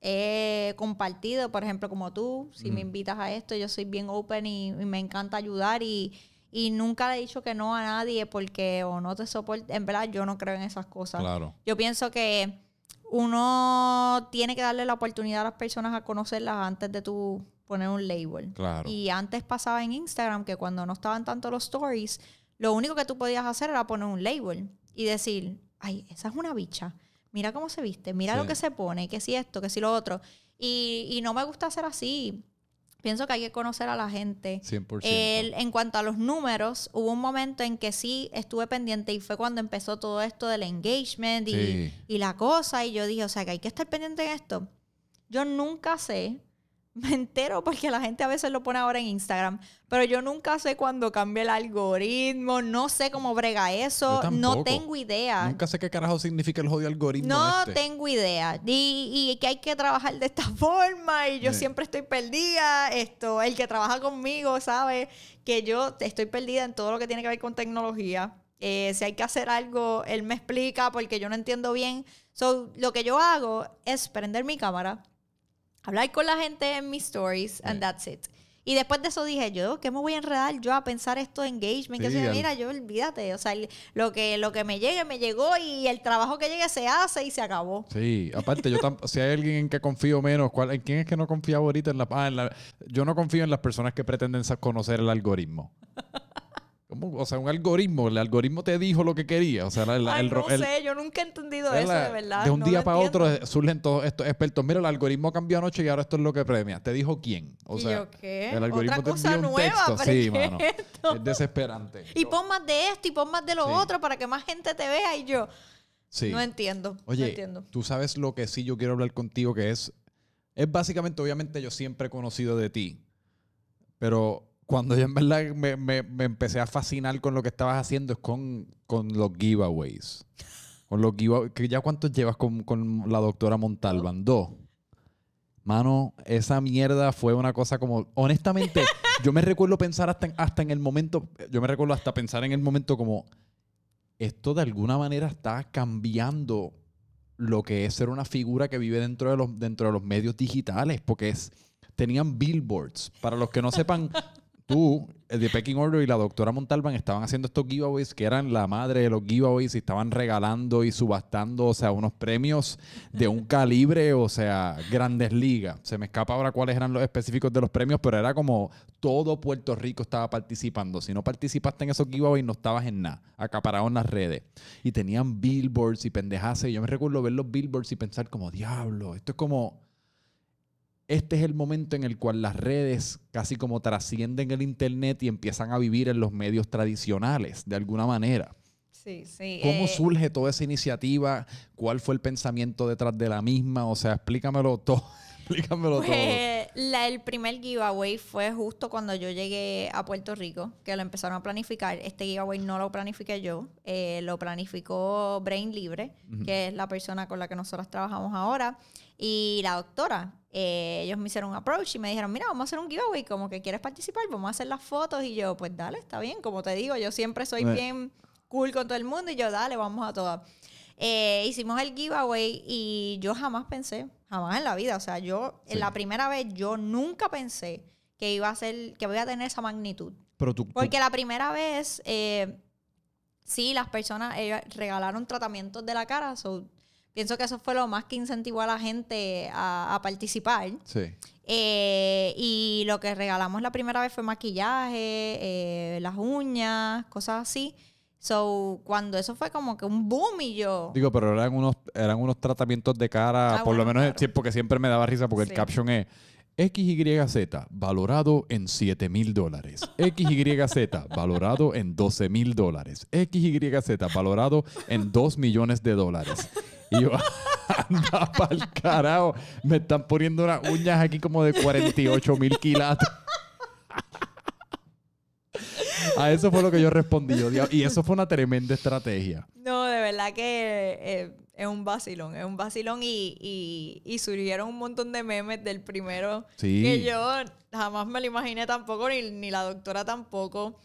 he compartido, por ejemplo, como tú, si me invitas a esto, yo soy bien open y, y me encanta ayudar y, y nunca le he dicho que no a nadie porque o no te soporte. En verdad, yo no creo en esas cosas. Claro. Yo pienso que uno tiene que darle la oportunidad a las personas a conocerlas antes de tú poner un label. Claro. Y antes pasaba en Instagram que cuando no estaban tanto los stories, lo único que tú podías hacer era poner un label y decir, ay, esa es una bicha. Mira cómo se viste, mira Sí. lo que se pone, que si esto, que si lo otro. Y, y no me gusta hacer así. Pienso que hay que conocer a la gente. 100%. El- en cuanto a los números, hubo un momento en que sí estuve pendiente y fue cuando empezó todo esto del engagement y, Sí. y la cosa. Y yo dije, o sea, que hay que estar pendiente en esto. Yo nunca sé, me entero porque la gente a veces lo pone ahora en Instagram, pero yo nunca sé cuándo cambia el algoritmo, no sé cómo brega eso, no tengo idea. Nunca sé qué carajo significa el jodido algoritmo No este. tengo idea. Y, y que hay que trabajar de esta forma. Y yo Sí. siempre estoy perdida. Esto, el que trabaja conmigo sabe que yo estoy perdida en todo lo que tiene que ver con tecnología. Eh, si hay que hacer algo, él me explica porque yo no entiendo bien. So, lo que yo hago es prender mi cámara, hablar con la gente en mis stories, and that's it. Y después de eso dije, yo, ¿qué me voy a enredar yo a pensar esto de engagement? que Sí, al- mira, yo olvídate. O sea, el- lo que, lo que me llegue, me llegó y el trabajo que llegue se hace y se acabó. Sí, aparte, yo si hay alguien en que confío menos, ¿cuál, ¿en quién es que no confiaba ahorita? En la, ah, en la- yo no confío en las personas que pretenden conocer el algoritmo. ¿Cómo? O sea, un algoritmo, el algoritmo te dijo lo que quería. O sea, la- la- Ay, el, ro- no el- sé, yo nunca he entendido es eso, la- de verdad. de un no día para otro entiendo. surgen todos estos expertos. Mira, el algoritmo cambió anoche y ahora esto es lo que premia. ¿Te dijo quién? O ¿Y sea, yo qué? el algoritmo Otra te cosa envió un nueva, texto. pero Sí, ¿qué mano. es esto? Es desesperante. Y pon más de esto y pon más de lo Sí. otro para que más gente te vea y yo Sí. no entiendo. no Oye, entiendo. tú sabes lo que sí yo quiero hablar contigo, que es, es básicamente, obviamente yo siempre he conocido de ti, pero cuando yo en verdad me, me- me empecé a fascinar con lo que estabas haciendo es con, con los giveaways. Con los giveaways, ya cuántos llevas con, con la doctora Montalban, dos. Mano, esa mierda fue una cosa como, honestamente, yo me recuerdo pensar hasta en, hasta en el momento, yo me recuerdo hasta pensar en el momento como, esto de alguna manera está cambiando lo que es ser una figura que vive dentro de los, dentro de los medios digitales, porque es, tenían billboards. Para los que no sepan, tú, el de Pecking Order y la doctora Montalban estaban haciendo estos giveaways que eran la madre de los giveaways y estaban regalando y subastando, o sea, unos premios de un calibre, o sea, grandes ligas. Se me escapa ahora cuáles eran los específicos de los premios, pero era como todo Puerto Rico estaba participando. Si no participaste en esos giveaways, no estabas en nada, acaparado en las redes. Y tenían billboards y pendejas. Y yo me recuerdo ver los billboards y pensar como, diablo, esto es como este es el momento en el cual las redes casi como trascienden el internet y empiezan a vivir en los medios tradicionales, de alguna manera. Sí, sí. ¿Cómo eh, surge toda esa iniciativa? ¿Cuál fue el pensamiento detrás de la misma? O sea, explícamelo todo. explícamelo todo. Pues la- el primer giveaway fue justo cuando yo llegué a Puerto Rico, que lo empezaron a planificar. Este giveaway no lo planifiqué yo, eh, lo planificó Brain Libre, que es la persona con la que nosotros trabajamos ahora, y la doctora. Eh, ellos me hicieron un approach y me dijeron, mira, vamos a hacer un giveaway, como que quieres participar, vamos a hacer las fotos. Y yo, pues dale, está bien, como te digo, yo siempre soy bien cool con todo el mundo y yo, dale, vamos a todas. Eh, hicimos el giveaway y yo jamás pensé, jamás en la vida, o sea, yo Sí. en la primera vez yo nunca pensé que iba a ser, que voy a tener esa magnitud. Pero tú, tú- Porque la primera vez, eh, sí, las personas regalaron tratamientos de la cara, so, pienso que eso fue lo más que incentivó a la gente a, a participar. Sí. Eh, y lo que regalamos la primera vez fue maquillaje, eh, las uñas, cosas así. So, cuando eso fue como que un boom y yo... Digo, pero eran unos, eran unos tratamientos de cara, Ah, por lo menos claro. porque siempre me daba risa porque Sí. el caption es XYZ, valorado en 7 mil dólares. XYZ, valorado en 12 mil dólares. XYZ, valorado en 2 millones de dólares. Y yo, anda pa'l carajo, me están poniendo unas uñas aquí como de 48 mil quilates. A eso fue lo que yo respondí. yo, "Dia- y eso fue una tremenda estrategia. No, de verdad que eh, es un vacilón, es un vacilón y, y, y surgieron un montón de memes del primero Sí. que yo jamás me lo imaginé tampoco, ni, ni la doctora tampoco.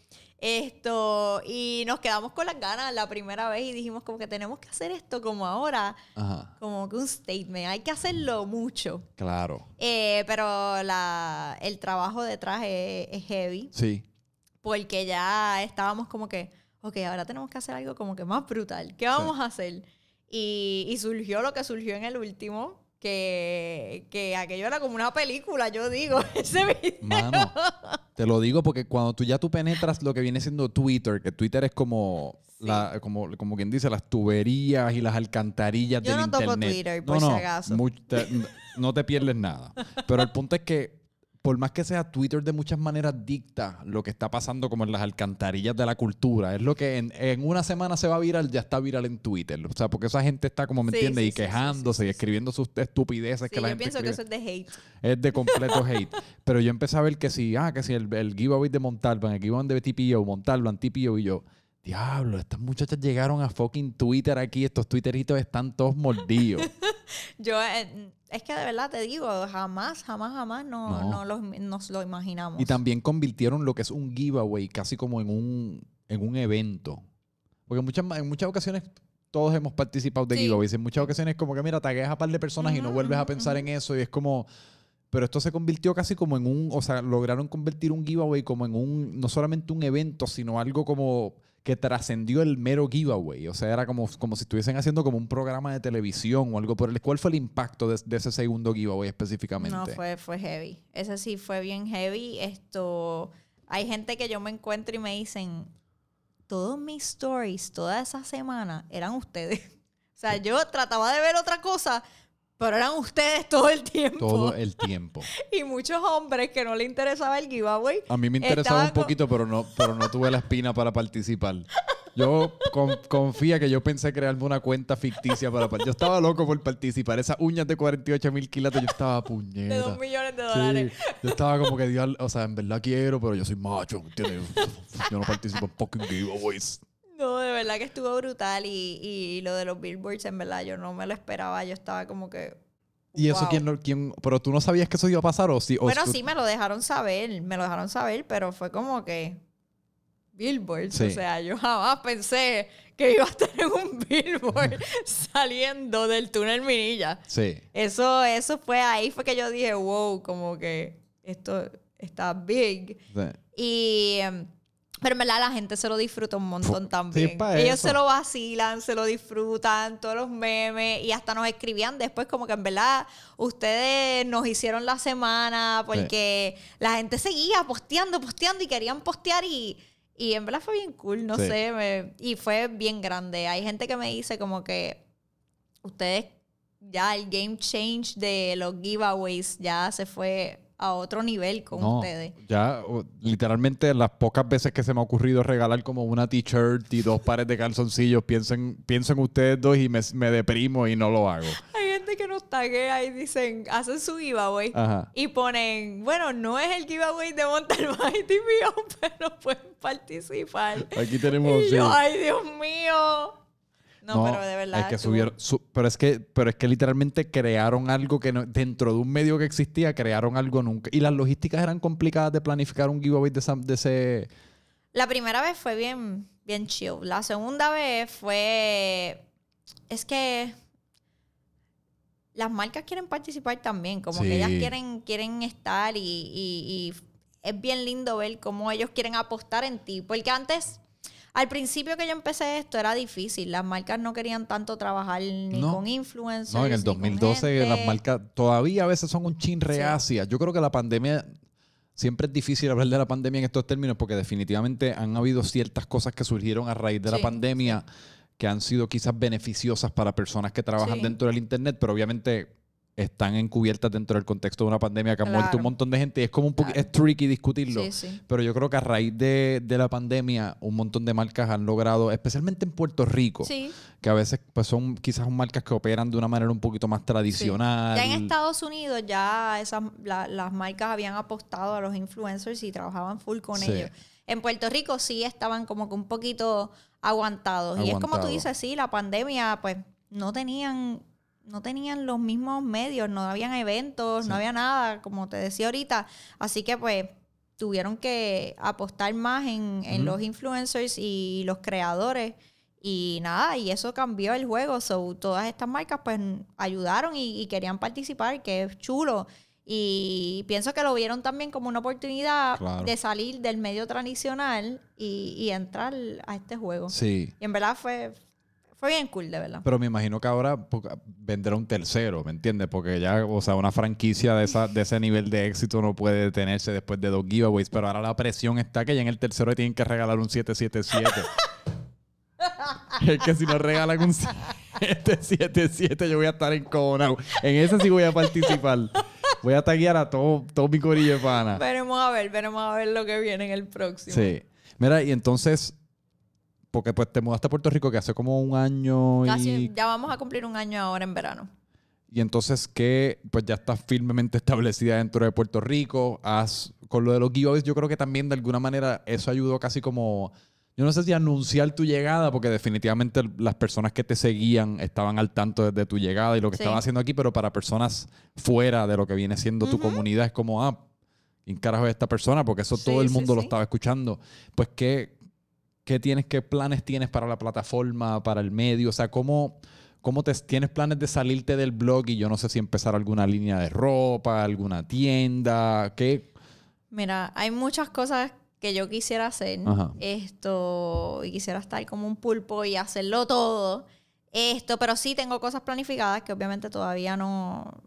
Esto, y nos quedamos con las ganas la primera vez y dijimos como que tenemos que hacer esto como ahora, Ajá, como que un statement, hay que hacerlo mucho. claro. Eh, pero la, el trabajo detrás es, es heavy Sí. porque ya estábamos como que, ok, ahora tenemos que hacer algo como que más brutal. ¿Qué vamos a hacer? Y, y surgió lo que surgió en el último, que, que aquello era como una película, yo digo, ese video. Mano, te lo digo porque cuando tú ya tú penetras lo que viene siendo Twitter, que Twitter es como, la, como, como quien dice, las tuberías y las alcantarillas Yo del no toco internet. Twitter, por si acaso. te- no te pierdes nada. Pero el punto es que por más que sea Twitter de muchas maneras dicta lo que está pasando como en las alcantarillas de la cultura. Es lo que en, en una semana se va a viral, ya está viral en Twitter. O sea, porque esa gente está como, ¿me Sí, entiendes? sí, y sí, quejándose y escribiendo sus estupideces que la yo gente pienso que eso es de hate. Es de completo hate. Pero yo empecé a ver que si, ah, que si el, el giveaway de Montalban, el giveaway de TPO, Montalban, TPO, y yo, diablo, estas muchachas llegaron a fucking Twitter aquí, estos Twitteritos están todos mordidos. Yo, eh, es que de verdad te digo, jamás, jamás, jamás no, No. no. lo- nos lo imaginamos. y también convirtieron lo que es un giveaway casi como en un, en un evento. Porque en muchas, en muchas ocasiones todos hemos participado de Sí. giveaways. En muchas ocasiones como que, mira, tagueas a par de personas y no vuelves a pensar en eso y es como... Pero esto se convirtió casi como en un, o sea, lograron convertir un giveaway como en un, no solamente un evento, sino algo como que trascendió el mero giveaway. O sea, era como, como si estuviesen haciendo como un programa de televisión o algo por el... ¿Cuál fue el impacto de, de ese segundo giveaway específicamente? No, fue, fue heavy. Ese sí fue bien heavy. Esto, hay gente que yo me encuentro y me dicen, todos mis stories toda esa semana eran ustedes. O sea, yo trataba de ver otra cosa, pero eran ustedes todo el tiempo. Todo el tiempo. Y muchos hombres que no les interesaba el giveaway. A mí me interesaba un poquito, pero no, pero no tuve la espina para participar. Yo con- confía que yo pensé crearme una cuenta ficticia para par- Yo estaba loco por participar. Esas uñas de 48 mil quilates, yo estaba De puñeta. dos millones de dólares. Sí, yo estaba como que, o sea, en verdad quiero, pero yo soy macho, ¿entiendes? Yo no participo en fucking giveaways. No, de verdad que estuvo brutal. Y, y lo de los billboards, en verdad, yo no me lo esperaba. Yo estaba como que. ¿Y eso quién, lo- quién? ¿Pero tú no sabías que eso iba a pasar o sí? o Bueno, tú- sí me lo dejaron saber, me lo dejaron saber, pero fue como que billboards. Sí. O sea, yo jamás pensé que iba a en un billboard saliendo del túnel Minilla. Sí. Eso, eso fue ahí, fue que yo dije, wow, como que esto está big. sí. Y, em, pero en verdad la gente se lo disfruta un montón también. Ellos eso. se lo vacilan, se lo disfrutan, todos los memes y hasta nos escribían después como que en verdad ustedes nos hicieron la semana porque la gente seguía posteando, posteando y querían postear y, y en verdad fue bien cool, no Sí. sé, me- y fue bien grande. Hay gente que me dice como que ustedes ya el game change de los giveaways ya se fue a otro nivel con No, ustedes. Ya, literalmente, las pocas veces que se me ha ocurrido regalar como una t-shirt y dos pares de calzoncillos, pienso en, pienso en ustedes dos y me, me deprimo y no lo hago. Hay gente que nos taguea y dicen, hacen su giveaway Ajá. y ponen, bueno, no es el giveaway de Montalbán y TVO, pero pueden participar. Aquí tenemos. Y yo, ay, Dios mío. No, pero de verdad. Es que subieron. su- pero, es que, pero es que literalmente crearon algo que no- dentro de un medio que existía, crearon algo nunca. Y las logísticas eran complicadas de planificar un giveaway de, esa- de ese. La primera vez fue bien, bien chill. La segunda vez fue. Es que. Las marcas quieren participar también. Como Sí. que ellas quieren, quieren estar y, y- y es bien lindo ver cómo ellos quieren apostar en ti. Porque antes. Al principio que yo empecé esto era difícil. Las marcas no querían tanto trabajar ni No. con influencers. No, en el ni con 2012 las marcas todavía a veces son un chin reacias. Yo creo que la pandemia, siempre es difícil hablar de la pandemia en estos términos porque definitivamente han habido ciertas cosas que surgieron a raíz de la pandemia que han sido quizás beneficiosas para personas que trabajan Sí. dentro del Internet, pero obviamente están encubiertas dentro del contexto de una pandemia que ha muerto Claro. un montón de gente y es como un Claro. es tricky discutirlo. Sí, sí. Pero yo creo que a raíz de, de la pandemia, un montón de marcas han logrado, especialmente en Puerto Rico, Sí. que a veces pues, son quizás marcas que operan de una manera un poquito más tradicional. Ya en Estados Unidos ya esas, la- las marcas habían apostado a los influencers y trabajaban full con ellos. En Puerto Rico sí estaban como que un poquito aguantados. Y es como tú dices, sí, la pandemia pues no tenían no tenían los mismos medios, no habían eventos, no había nada, como te decía ahorita. Así que pues tuvieron que apostar más en, en los influencers y los creadores. Y nada, y eso cambió el juego. So, todas estas marcas pues ayudaron y, y querían participar, que es chulo. Y pienso que lo vieron también como una oportunidad Claro. de salir del medio tradicional y, y entrar a este juego. Sí. Y en verdad fue, fue bien cool, de verdad. Pero me imagino que ahora vendrá un tercero, ¿me entiendes? Porque ya, o sea, una franquicia de, esa, de ese nivel de éxito no puede detenerse después de dos giveaways. Pero ahora la presión está que ya en el tercero le tienen que regalar un 777. es que si no regalan un 777, yo voy a estar encojonado. En ese sí voy a participar. Voy a taguear a todo, todo mi corillo de pana. Veremos a ver, veremos a ver lo que viene en el próximo. Sí. Mira, y entonces, porque pues te mudaste a Puerto Rico que hace como un año Casi, y ya vamos a cumplir un año ahora en verano. Y entonces que pues ya estás firmemente establecida dentro de Puerto Rico. Has, con lo de los giveaways, yo creo que también de alguna manera eso ayudó casi como, yo no sé si anunciar tu llegada, porque definitivamente las personas que te seguían estaban al tanto desde tu llegada y lo que Sí. estaban haciendo aquí, pero para personas fuera de lo que viene siendo tu comunidad es como, ah, ¿quién carajo es esta persona? Porque eso Sí, todo el sí, mundo lo estaba escuchando. Pues, ¿qué, ¿qué tienes, qué planes tienes para la plataforma, para el medio? O sea, ¿cómo, cómo te, tienes planes de salirte del blog y yo no sé si empezar alguna línea de ropa, alguna tienda? ¿Qué? Mira, hay muchas cosas que yo quisiera hacer. Ajá. Esto, y quisiera estar como un pulpo y hacerlo todo. Esto, pero sí tengo cosas planificadas que obviamente todavía no,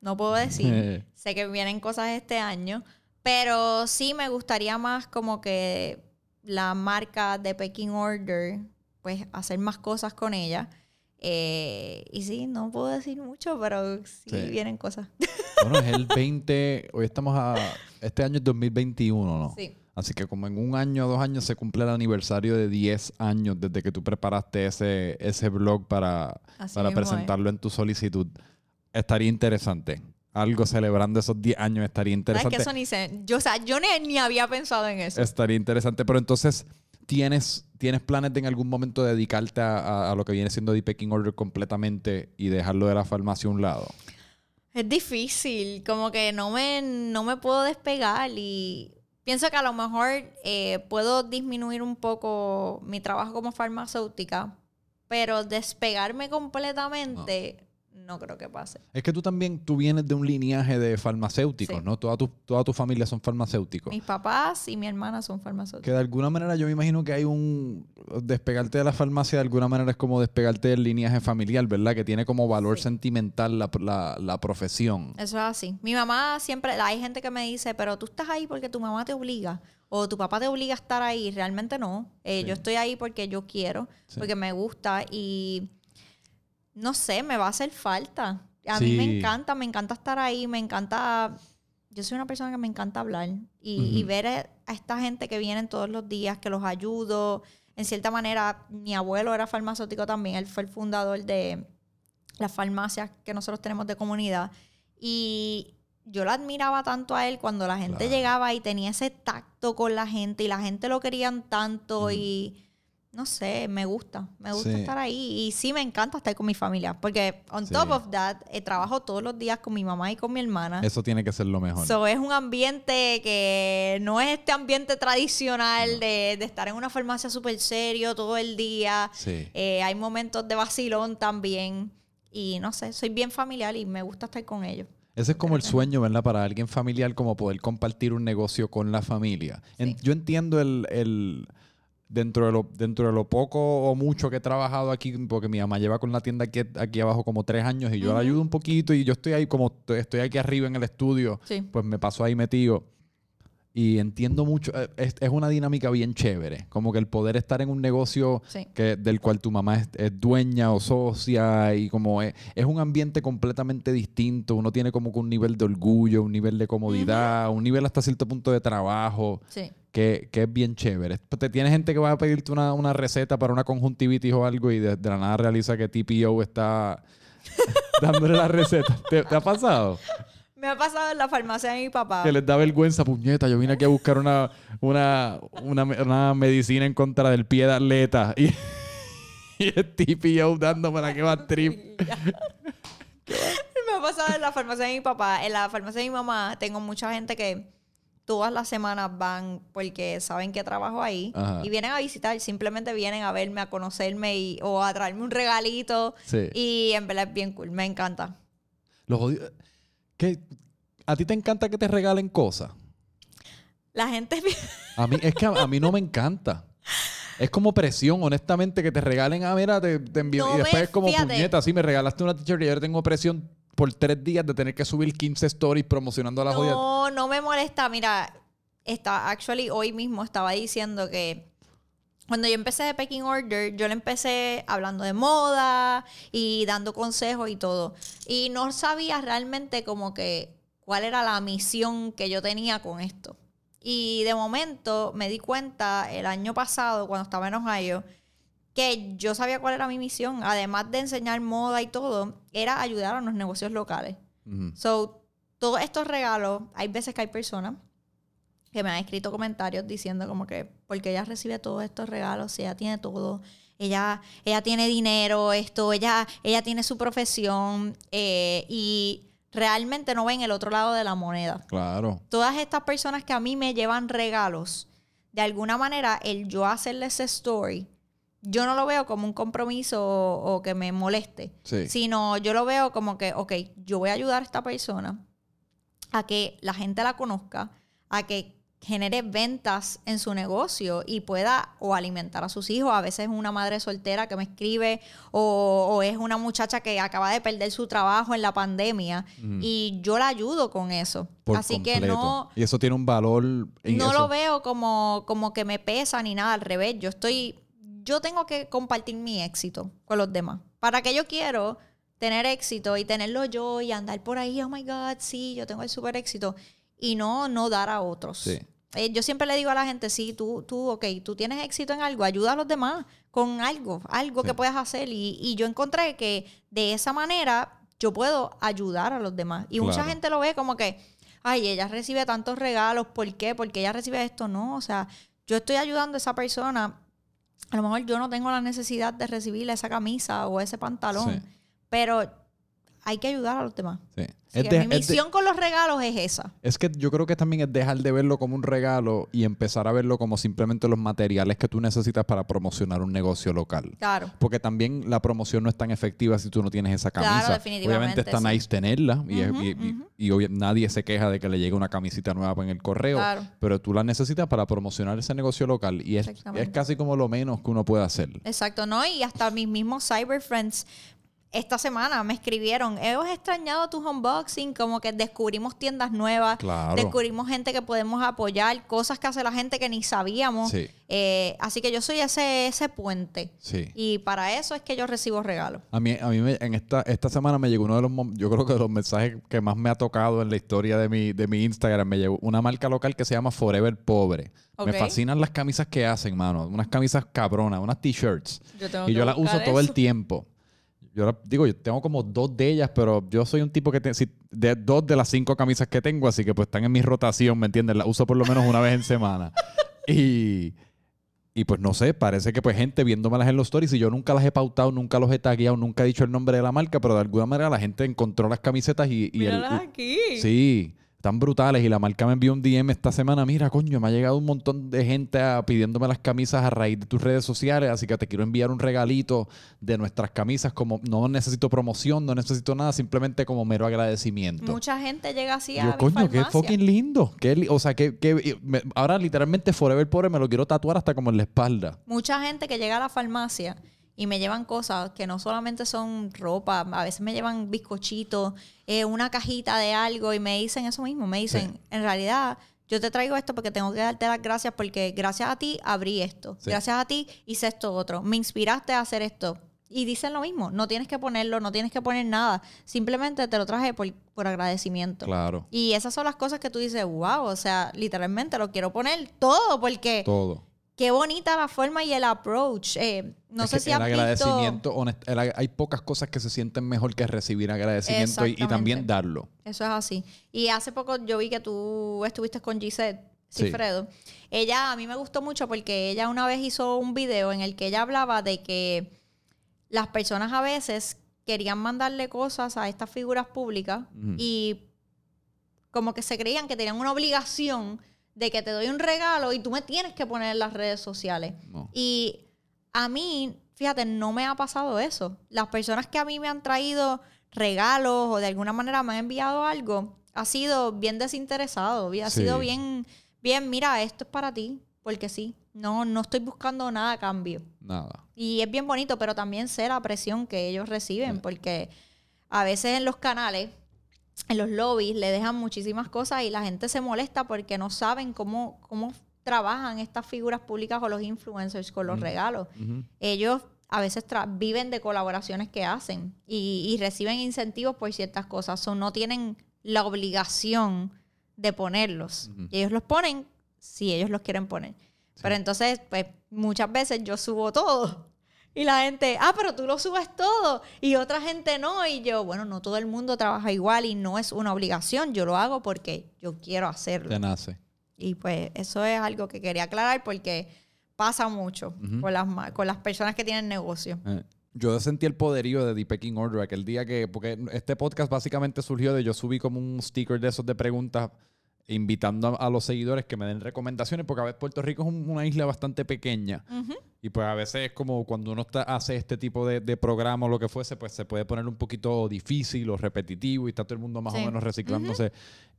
no puedo decir. Sé que vienen cosas este año, pero sí me gustaría más como que la marca de Peking Order, pues hacer más cosas con ella. Eh, y sí, no puedo decir mucho, pero sí, Sí. vienen cosas. bueno, es el 20, hoy estamos a, este año es 2021, ¿no? Sí. Así que como en un año o dos años se cumple el aniversario de 10 años desde que tú preparaste ese, ese blog para, Así para mismo presentarlo en tu solicitud. Estaría interesante. Algo celebrando esos 10 años estaría ¿Sabes interesante. que eso ni sé? Yo, o sea, yo ni, ni había pensado en eso. Estaría interesante. Pero entonces, ¿tienes, ¿tienes planes de en algún momento dedicarte a, a- a lo que viene siendo The Pecking Order completamente y dejarlo de la farmacia a un lado? Es difícil, como que no me, no me puedo despegar y pienso que a lo mejor eh, puedo disminuir un poco mi trabajo como farmacéutica, pero despegarme completamente no creo que pase. Es que tú también, tú vienes de un linaje de farmacéuticos, Sí. ¿no? Toda tu, toda tu familia son farmacéuticos. Mis papás y mi hermana son Que farmacéuticos. de alguna manera yo me imagino que hay un... Despegarte de la farmacia de alguna manera es como despegarte del linaje familiar, ¿verdad? Que tiene como valor Sí. sentimental la, la- la profesión. Eso es así. Mi mamá siempre, hay gente que me dice, pero tú estás ahí porque tu mamá te obliga o tu papá te obliga a estar ahí. Realmente no. Eh, Sí. Yo estoy ahí porque yo quiero, porque me gusta y no sé, me va a hacer falta. A Sí. mí me encanta, me encanta estar ahí, me encanta... Yo soy una persona que me encanta hablar y, ver a a esta gente que vienen todos los días, que los ayudo. En cierta manera, mi abuelo era farmacéutico también, él fue el fundador de las farmacias que nosotros tenemos de comunidad. Y yo lo admiraba tanto a él cuando la gente Claro. llegaba y tenía ese tacto con la gente y la gente lo querían tanto Ujú. y no sé, me gusta, me gusta Sí. estar ahí y sí me encanta estar con mi familia porque on Sí. top of that eh, trabajo todos los días con mi mamá y con mi hermana. Eso tiene que ser lo mejor. So, es un ambiente que no es este ambiente tradicional No. de, de estar en una farmacia súper serio todo el día. sí. Eh, hay momentos de vacilón también. Y no sé, soy bien familiar y me gusta estar con ellos. Ese es como el sueño, ¿verdad? Para alguien familiar, como poder compartir un negocio con la familia. En- yo entiendo el, el- dentro de lo, dentro de lo poco o mucho que he trabajado aquí, porque mi mamá lleva con la tienda aquí, aquí abajo como tres años y yo la ayudo un poquito y yo estoy ahí como estoy- estoy aquí arriba en el estudio, Sí. pues me paso ahí metido. Y entiendo mucho, eh, es, es una dinámica bien chévere, como que el poder estar en un negocio Sí. que, del cual tu mamá es, es dueña o socia y como es, es un ambiente completamente distinto, uno tiene como que un nivel de orgullo, un nivel de comodidad, un nivel hasta cierto punto de trabajo, Sí. que, que es bien chévere. Te tiene gente que va a pedirte una, una receta para una conjuntivitis o algo y de, de la nada realiza que TPO está dándole la receta. ¿Te, te ha pasado? Me ha pasado en la farmacia de mi papá. Que les da vergüenza, puñeta. Yo vine aquí a buscar una, una, una, una medicina en contra del pie de atleta. Y, y el TPO dándome la que va a trip. Me ha pasado en la farmacia de mi papá. En la farmacia de mi mamá tengo mucha gente que todas las semanas van porque saben que trabajo ahí Ajá. y vienen a visitar. Simplemente vienen a verme, a conocerme y, o a traerme un regalito. Sí. Y en verdad es bien cool. Me encanta. Los jodidos- ¿Qué? ¿A ti te encanta que te regalen cosas? La gente... A mí, es que a, a mí no me encanta. Es como presión, honestamente, que te regalen, ah, mira, te, te envío. No y después es como, fíjate. puñeta, sí, me regalaste una t-shirt y ahora tengo presión por tres días de tener que subir 15 stories promocionando a la jodida. No, no me molesta. Mira, está, actually, hoy mismo estaba diciendo que cuando yo empecé de Pecking Order, yo le empecé hablando de moda y dando consejos y todo. Y no sabía realmente como que cuál era la misión que yo tenía con esto. Y de momento me di cuenta el año pasado, cuando estaba en Ohio, que yo sabía cuál era mi misión. Además de enseñar moda y todo, era ayudar a los negocios locales. So, todos estos regalos, hay veces que hay personas que me han escrito comentarios diciendo como que, porque ella recibe todos estos regalos, si ella tiene todo, ella, ella tiene dinero, esto, ella, ella tiene su profesión eh, y realmente no ven el otro lado de la moneda. Claro. Todas estas personas que a mí me llevan regalos, de alguna manera, el yo hacerles ese story, yo no lo veo como un compromiso o, o que me moleste Sí. sino yo lo veo como que, ok, yo voy a ayudar a esta persona a que la gente la conozca, a que genere ventas en su negocio y pueda o alimentar a sus hijos. A veces es una madre soltera que me escribe o, o es una muchacha que acaba de perder su trabajo en la pandemia y yo la ayudo con eso. Por Así que no, Y eso tiene un valor. en no eso. lo veo como, como que me pesa ni nada, al revés. Yo estoy, yo tengo que compartir mi éxito con los demás. ¿Para qué yo quiero tener éxito y tenerlo yo y andar por ahí, oh my God, sí, yo tengo el super éxito y no, no dar a otros? Sí. Eh, yo siempre le digo a la gente, sí, tú, tú, ok, tú tienes éxito en algo, ayuda a los demás con algo, algo Sí. que puedas hacer. Y, y yo encontré que de esa manera yo puedo ayudar a los demás. Y mucha gente lo ve como que, ay, ella recibe tantos regalos, ¿por qué? Porque ella recibe esto. No, o sea, yo estoy ayudando a esa persona. A lo mejor yo no tengo la necesidad de recibirle esa camisa o ese pantalón, Sí. pero hay que ayudar a los demás. Sí. Es de- mi de- misión con los regalos es esa. Es que yo creo que también es dejar de verlo como un regalo y empezar a verlo como simplemente los materiales que tú necesitas para promocionar un negocio local. Claro. Porque también la promoción no es tan efectiva si tú no tienes esa Claro, camisa. definitivamente, Obviamente está sí. nice tenerla y, y- nadie se queja de que le llegue una camisita nueva en el correo, Claro. pero tú la necesitas para promocionar ese negocio local y es, es casi como lo menos que uno puede hacer. Exacto, ¿no? Y hasta mis mismos cyber friends esta semana me escribieron, hemos extrañado tus unboxing, como que descubrimos tiendas nuevas, Claro. descubrimos gente que podemos apoyar, cosas que hace la gente que ni sabíamos. Sí. Eh, así que yo soy ese, ese puente. Sí. Y para eso es que yo recibo regalos. A mí, a mí me- en esta, esta semana me llegó uno de los, yo creo que de los mensajes que más me ha tocado en la historia de mi, de mi Instagram. Me llegó una marca local que se llama Forever Pobre. Me Ok. fascinan las camisas que hacen, mano. Unas camisas cabronas, unas t-shirts. Yo tengo Y yo las uso todo el tiempo. Yo la- digo, yo tengo como dos de ellas, pero yo soy un tipo que tiene de dos de las cinco camisas que tengo, así que pues están en mi rotación, ¿me entiendes? Las uso por lo menos una vez en semana. Y, y pues no sé, parece que pues gente viéndomelas en los stories y yo nunca las he pautado, nunca los he tagueado, nunca he dicho el nombre de la marca, pero de alguna manera la gente encontró las camisetas y, y el- Míralas aquí. Sí, tan brutales y la marca me envió un DM esta semana, mira, coño, me ha llegado un montón de gente a- pidiéndome las camisas a raíz de tus redes sociales, así que te quiero enviar un regalito de nuestras camisas como no necesito promoción, no necesito nada, simplemente como mero agradecimiento. Mucha gente llega así a Yo, coño, qué farmacia. fucking lindo. Qué li- o sea, que, que- me- ahora literalmente Forever Pobre me lo quiero tatuar hasta como en la espalda. Mucha gente que llega a la farmacia y me llevan cosas que no solamente son ropa, a veces me llevan bizcochitos, eh, una cajita de algo y me dicen eso mismo, me dicen, Sí. en realidad yo te traigo esto porque tengo que darte las gracias porque gracias a ti abrí esto, Sí. gracias a ti hice esto otro, me inspiraste a hacer esto. Y dicen lo mismo, no tienes que ponerlo, no tienes que poner nada, simplemente te lo traje por, por agradecimiento. Claro. Y esas son las cosas que tú dices, wow, o sea, literalmente lo quiero poner todo porque Todo. Qué bonita la forma y el approach. Eh, no Es sé si has visto... agradecimiento, honest- el hay pocas cosas que se sienten mejor que recibir agradecimiento y, también darlo. Eso es así. Y hace poco yo vi que tú estuviste con Gisette Sí. Cifredo. Ella, a mí me gustó mucho porque ella una vez hizo un video en el que ella hablaba de que las personas a veces querían mandarle cosas a estas figuras públicas y como que se creían que tenían una obligación de que te doy un regalo y tú me tienes que poner en las redes sociales. No. Y a mí, fíjate, no me ha pasado eso. Las personas que a mí me han traído regalos o de alguna manera me han enviado algo, ha sido bien desinteresado, ha Sí. sido bien, bien, mira, esto es para ti, porque sí. No, no estoy buscando nada a cambio. Nada. Y es bien bonito, pero también sé la presión que ellos reciben, porque a veces en los canales, en los lobbies, le dejan muchísimas cosas y la gente se molesta porque no saben cómo, cómo trabajan estas figuras públicas o los influencers con los regalos. Ellos a veces viven de colaboraciones que hacen y, y reciben incentivos por ciertas cosas, o no tienen la obligación de ponerlos. Ellos los ponen si ellos los quieren poner. Pero entonces, pues muchas veces yo subo todo. Y la gente, ah, pero tú lo subes todo. Y otra gente no. Y yo, bueno, no todo el mundo trabaja igual y no es una obligación. Yo lo hago porque yo quiero hacerlo. Te nace. Y pues eso es algo que quería aclarar porque pasa mucho Ujú. con, las, con las personas que tienen negocio. Eh, Yo sentí el poderío de The Pecking Order aquel día que, porque este podcast básicamente surgió de yo subí como un sticker de esos de preguntas invitando a, a los seguidores que me den recomendaciones, porque a veces Puerto Rico es un- una isla bastante pequeña y pues a veces es como cuando uno está, hace este tipo de, de programa o lo que fuese, pues se puede poner un poquito difícil o repetitivo y está todo el mundo más Sí. o menos reciclándose.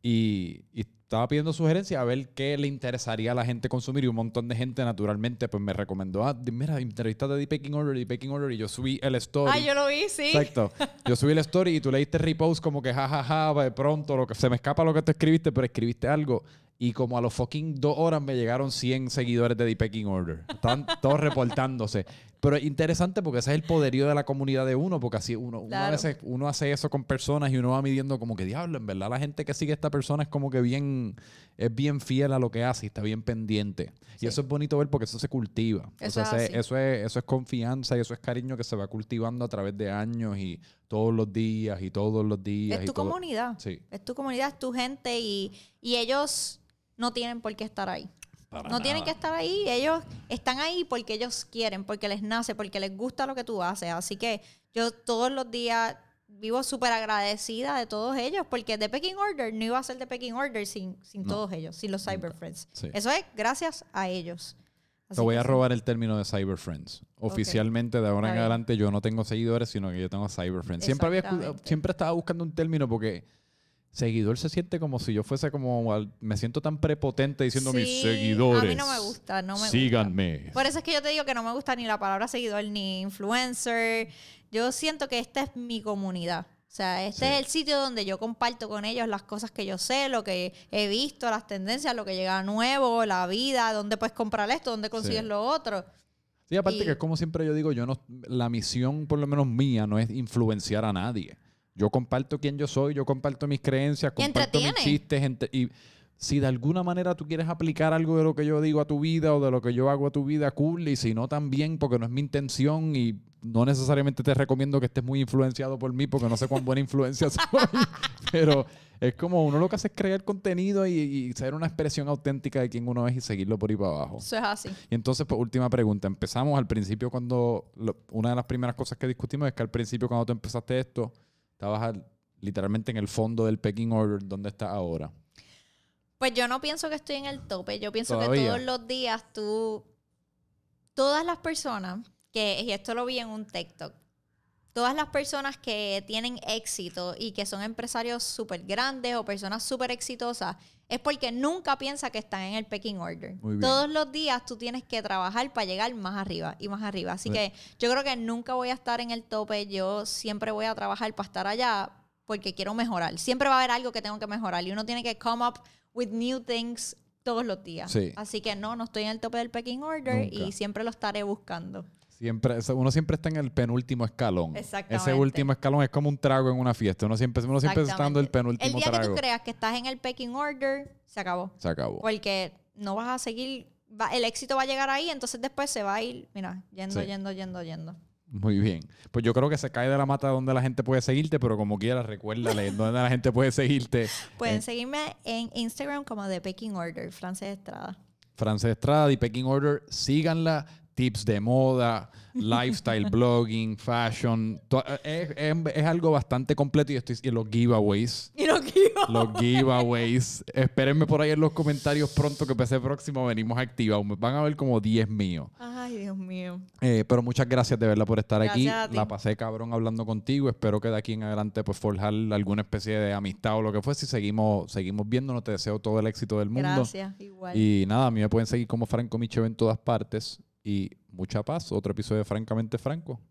y, y estaba pidiendo sugerencias a ver qué le interesaría a la gente consumir y un montón de gente naturalmente pues me recomendó, ah, mira, entrevistate de The Pecking Order, The Pecking Order y yo subí el story. Ah, yo lo vi, sí. Exacto. Yo subí el story y tú le diste repost como que jajaja, de pronto, lo que se me escapa lo que tú escribiste, pero escribiste algo. Y como a los fucking dos horas me llegaron 100 seguidores de The Pecking Order. Estaban todos reportándose. Pero es interesante porque ese es el poderío de la comunidad de uno, porque así uno, uno a Claro. veces uno hace eso con personas y uno va midiendo como que diablo, en verdad la gente que sigue a esta persona es como que bien, es bien fiel a lo que hace y está bien pendiente. Sí. Y eso es bonito ver porque eso se cultiva. Eso o sea, es eso es, eso es confianza y eso es cariño que se va cultivando a través de años y todos los días y todos los días. Es y tu todo- comunidad. Sí. Es tu comunidad, es tu gente y, y ellos no tienen por qué estar ahí. Para no tienen que estar ahí. Ellos están ahí porque ellos quieren, porque les nace, porque les gusta lo que tú haces. Así que yo todos los días vivo súper agradecida de todos ellos, porque The Pecking Order no iba a ser The Pecking Order sin, sin No. todos ellos, sin los Cyber Friends. Sí. Eso es gracias a ellos. Así Te voy a sí. robar el término de Cyber Friends. Oficialmente, de ahora en adelante, yo no tengo seguidores, sino que yo tengo Cyber Friends. Siempre, había, siempre estaba buscando un término porque seguidor se siente como si yo fuese como... al- me siento tan prepotente diciendo mis Sí, seguidores. A mí no me gusta, no me gusta. Síganme. Por eso es que yo te digo que no me gusta ni la palabra seguidor ni influencer. Yo siento que esta es mi comunidad. O sea, este Sí. es el sitio donde yo comparto con ellos las cosas que yo sé, lo que he visto, las tendencias, lo que llega nuevo, la vida, dónde puedes comprar esto, dónde consigues Sí. lo otro. Sí, aparte Y- que es como siempre yo digo, yo no, la misión, por lo menos mía, no es influenciar a nadie. Yo comparto quién yo soy, yo comparto mis creencias, comparto mis chistes. y si de alguna manera tú quieres aplicar algo de lo que yo digo a tu vida o de lo que yo hago a tu vida, cool. Y si no, también, porque no es mi intención y no necesariamente te recomiendo que estés muy influenciado por mí, porque no sé cuán buena influencia soy. Pero es como uno lo que hace es crear contenido y, y ser una expresión auténtica de quién uno es y seguirlo por ahí para abajo. Eso es así. Y entonces, pues, última pregunta. Empezamos al principio cuando... lo- una de las primeras cosas que discutimos es que al principio cuando tú empezaste esto, estabas al- literalmente en el fondo del pecking order donde estás ahora. Pues yo no pienso que estoy en el tope. Yo pienso que todos los días tú. Todas las personas que. Y esto lo vi en un TikTok. Todas las personas que tienen éxito y que son empresarios súper grandes o personas súper exitosas es porque nunca piensa que están en el pecking order. Todos los días tú tienes que trabajar para llegar más arriba y más arriba. Así Sí. que yo creo que nunca voy a estar en el tope. Yo siempre voy a trabajar para estar allá porque quiero mejorar. Siempre va a haber algo que tengo que mejorar y uno tiene que come up with new things todos los días. Sí. Así que no, no estoy en el tope del pecking order Nunca. y siempre lo estaré buscando. Siempre, uno siempre está en el penúltimo escalón. Exactamente. Ese último escalón es como un trago en una fiesta. Uno siempre, uno siempre está dando el penúltimo El día que trago. tú creas que estás en el pecking order, se acabó. Se acabó. Porque no vas a seguir, va- el éxito va a llegar ahí, entonces después se va a ir, mira, yendo, Sí. yendo, yendo, yendo. Muy bien. Pues yo creo que se cae de la mata donde la gente puede seguirte, pero como quieras, recuérdale donde la gente puede seguirte. Pueden Eh, seguirme en Instagram como The Pecking Order, Frances Estrada. Frances Estrada y Pecking Order, síganla. Tips de moda, lifestyle blogging, fashion. to- Es, es- es algo bastante completo y, estoy, y los giveaways. Y. Los giveaways. Espérenme por ahí en los comentarios pronto que PC próximo venimos activados. Van a ver como 10 míos. Ay, Dios mío. Eh, pero muchas gracias de verdad por estar aquí. Gracias a ti. La pasé cabrón hablando contigo. Espero que de aquí en adelante pues forjar alguna especie de amistad o lo que fuese. Si seguimos, seguimos viéndonos, te deseo todo el éxito del mundo. Gracias, igual. Y nada, a mí me pueden seguir como Franco Michev en todas partes. Y mucha paz. Otro episodio de Francamente Franco.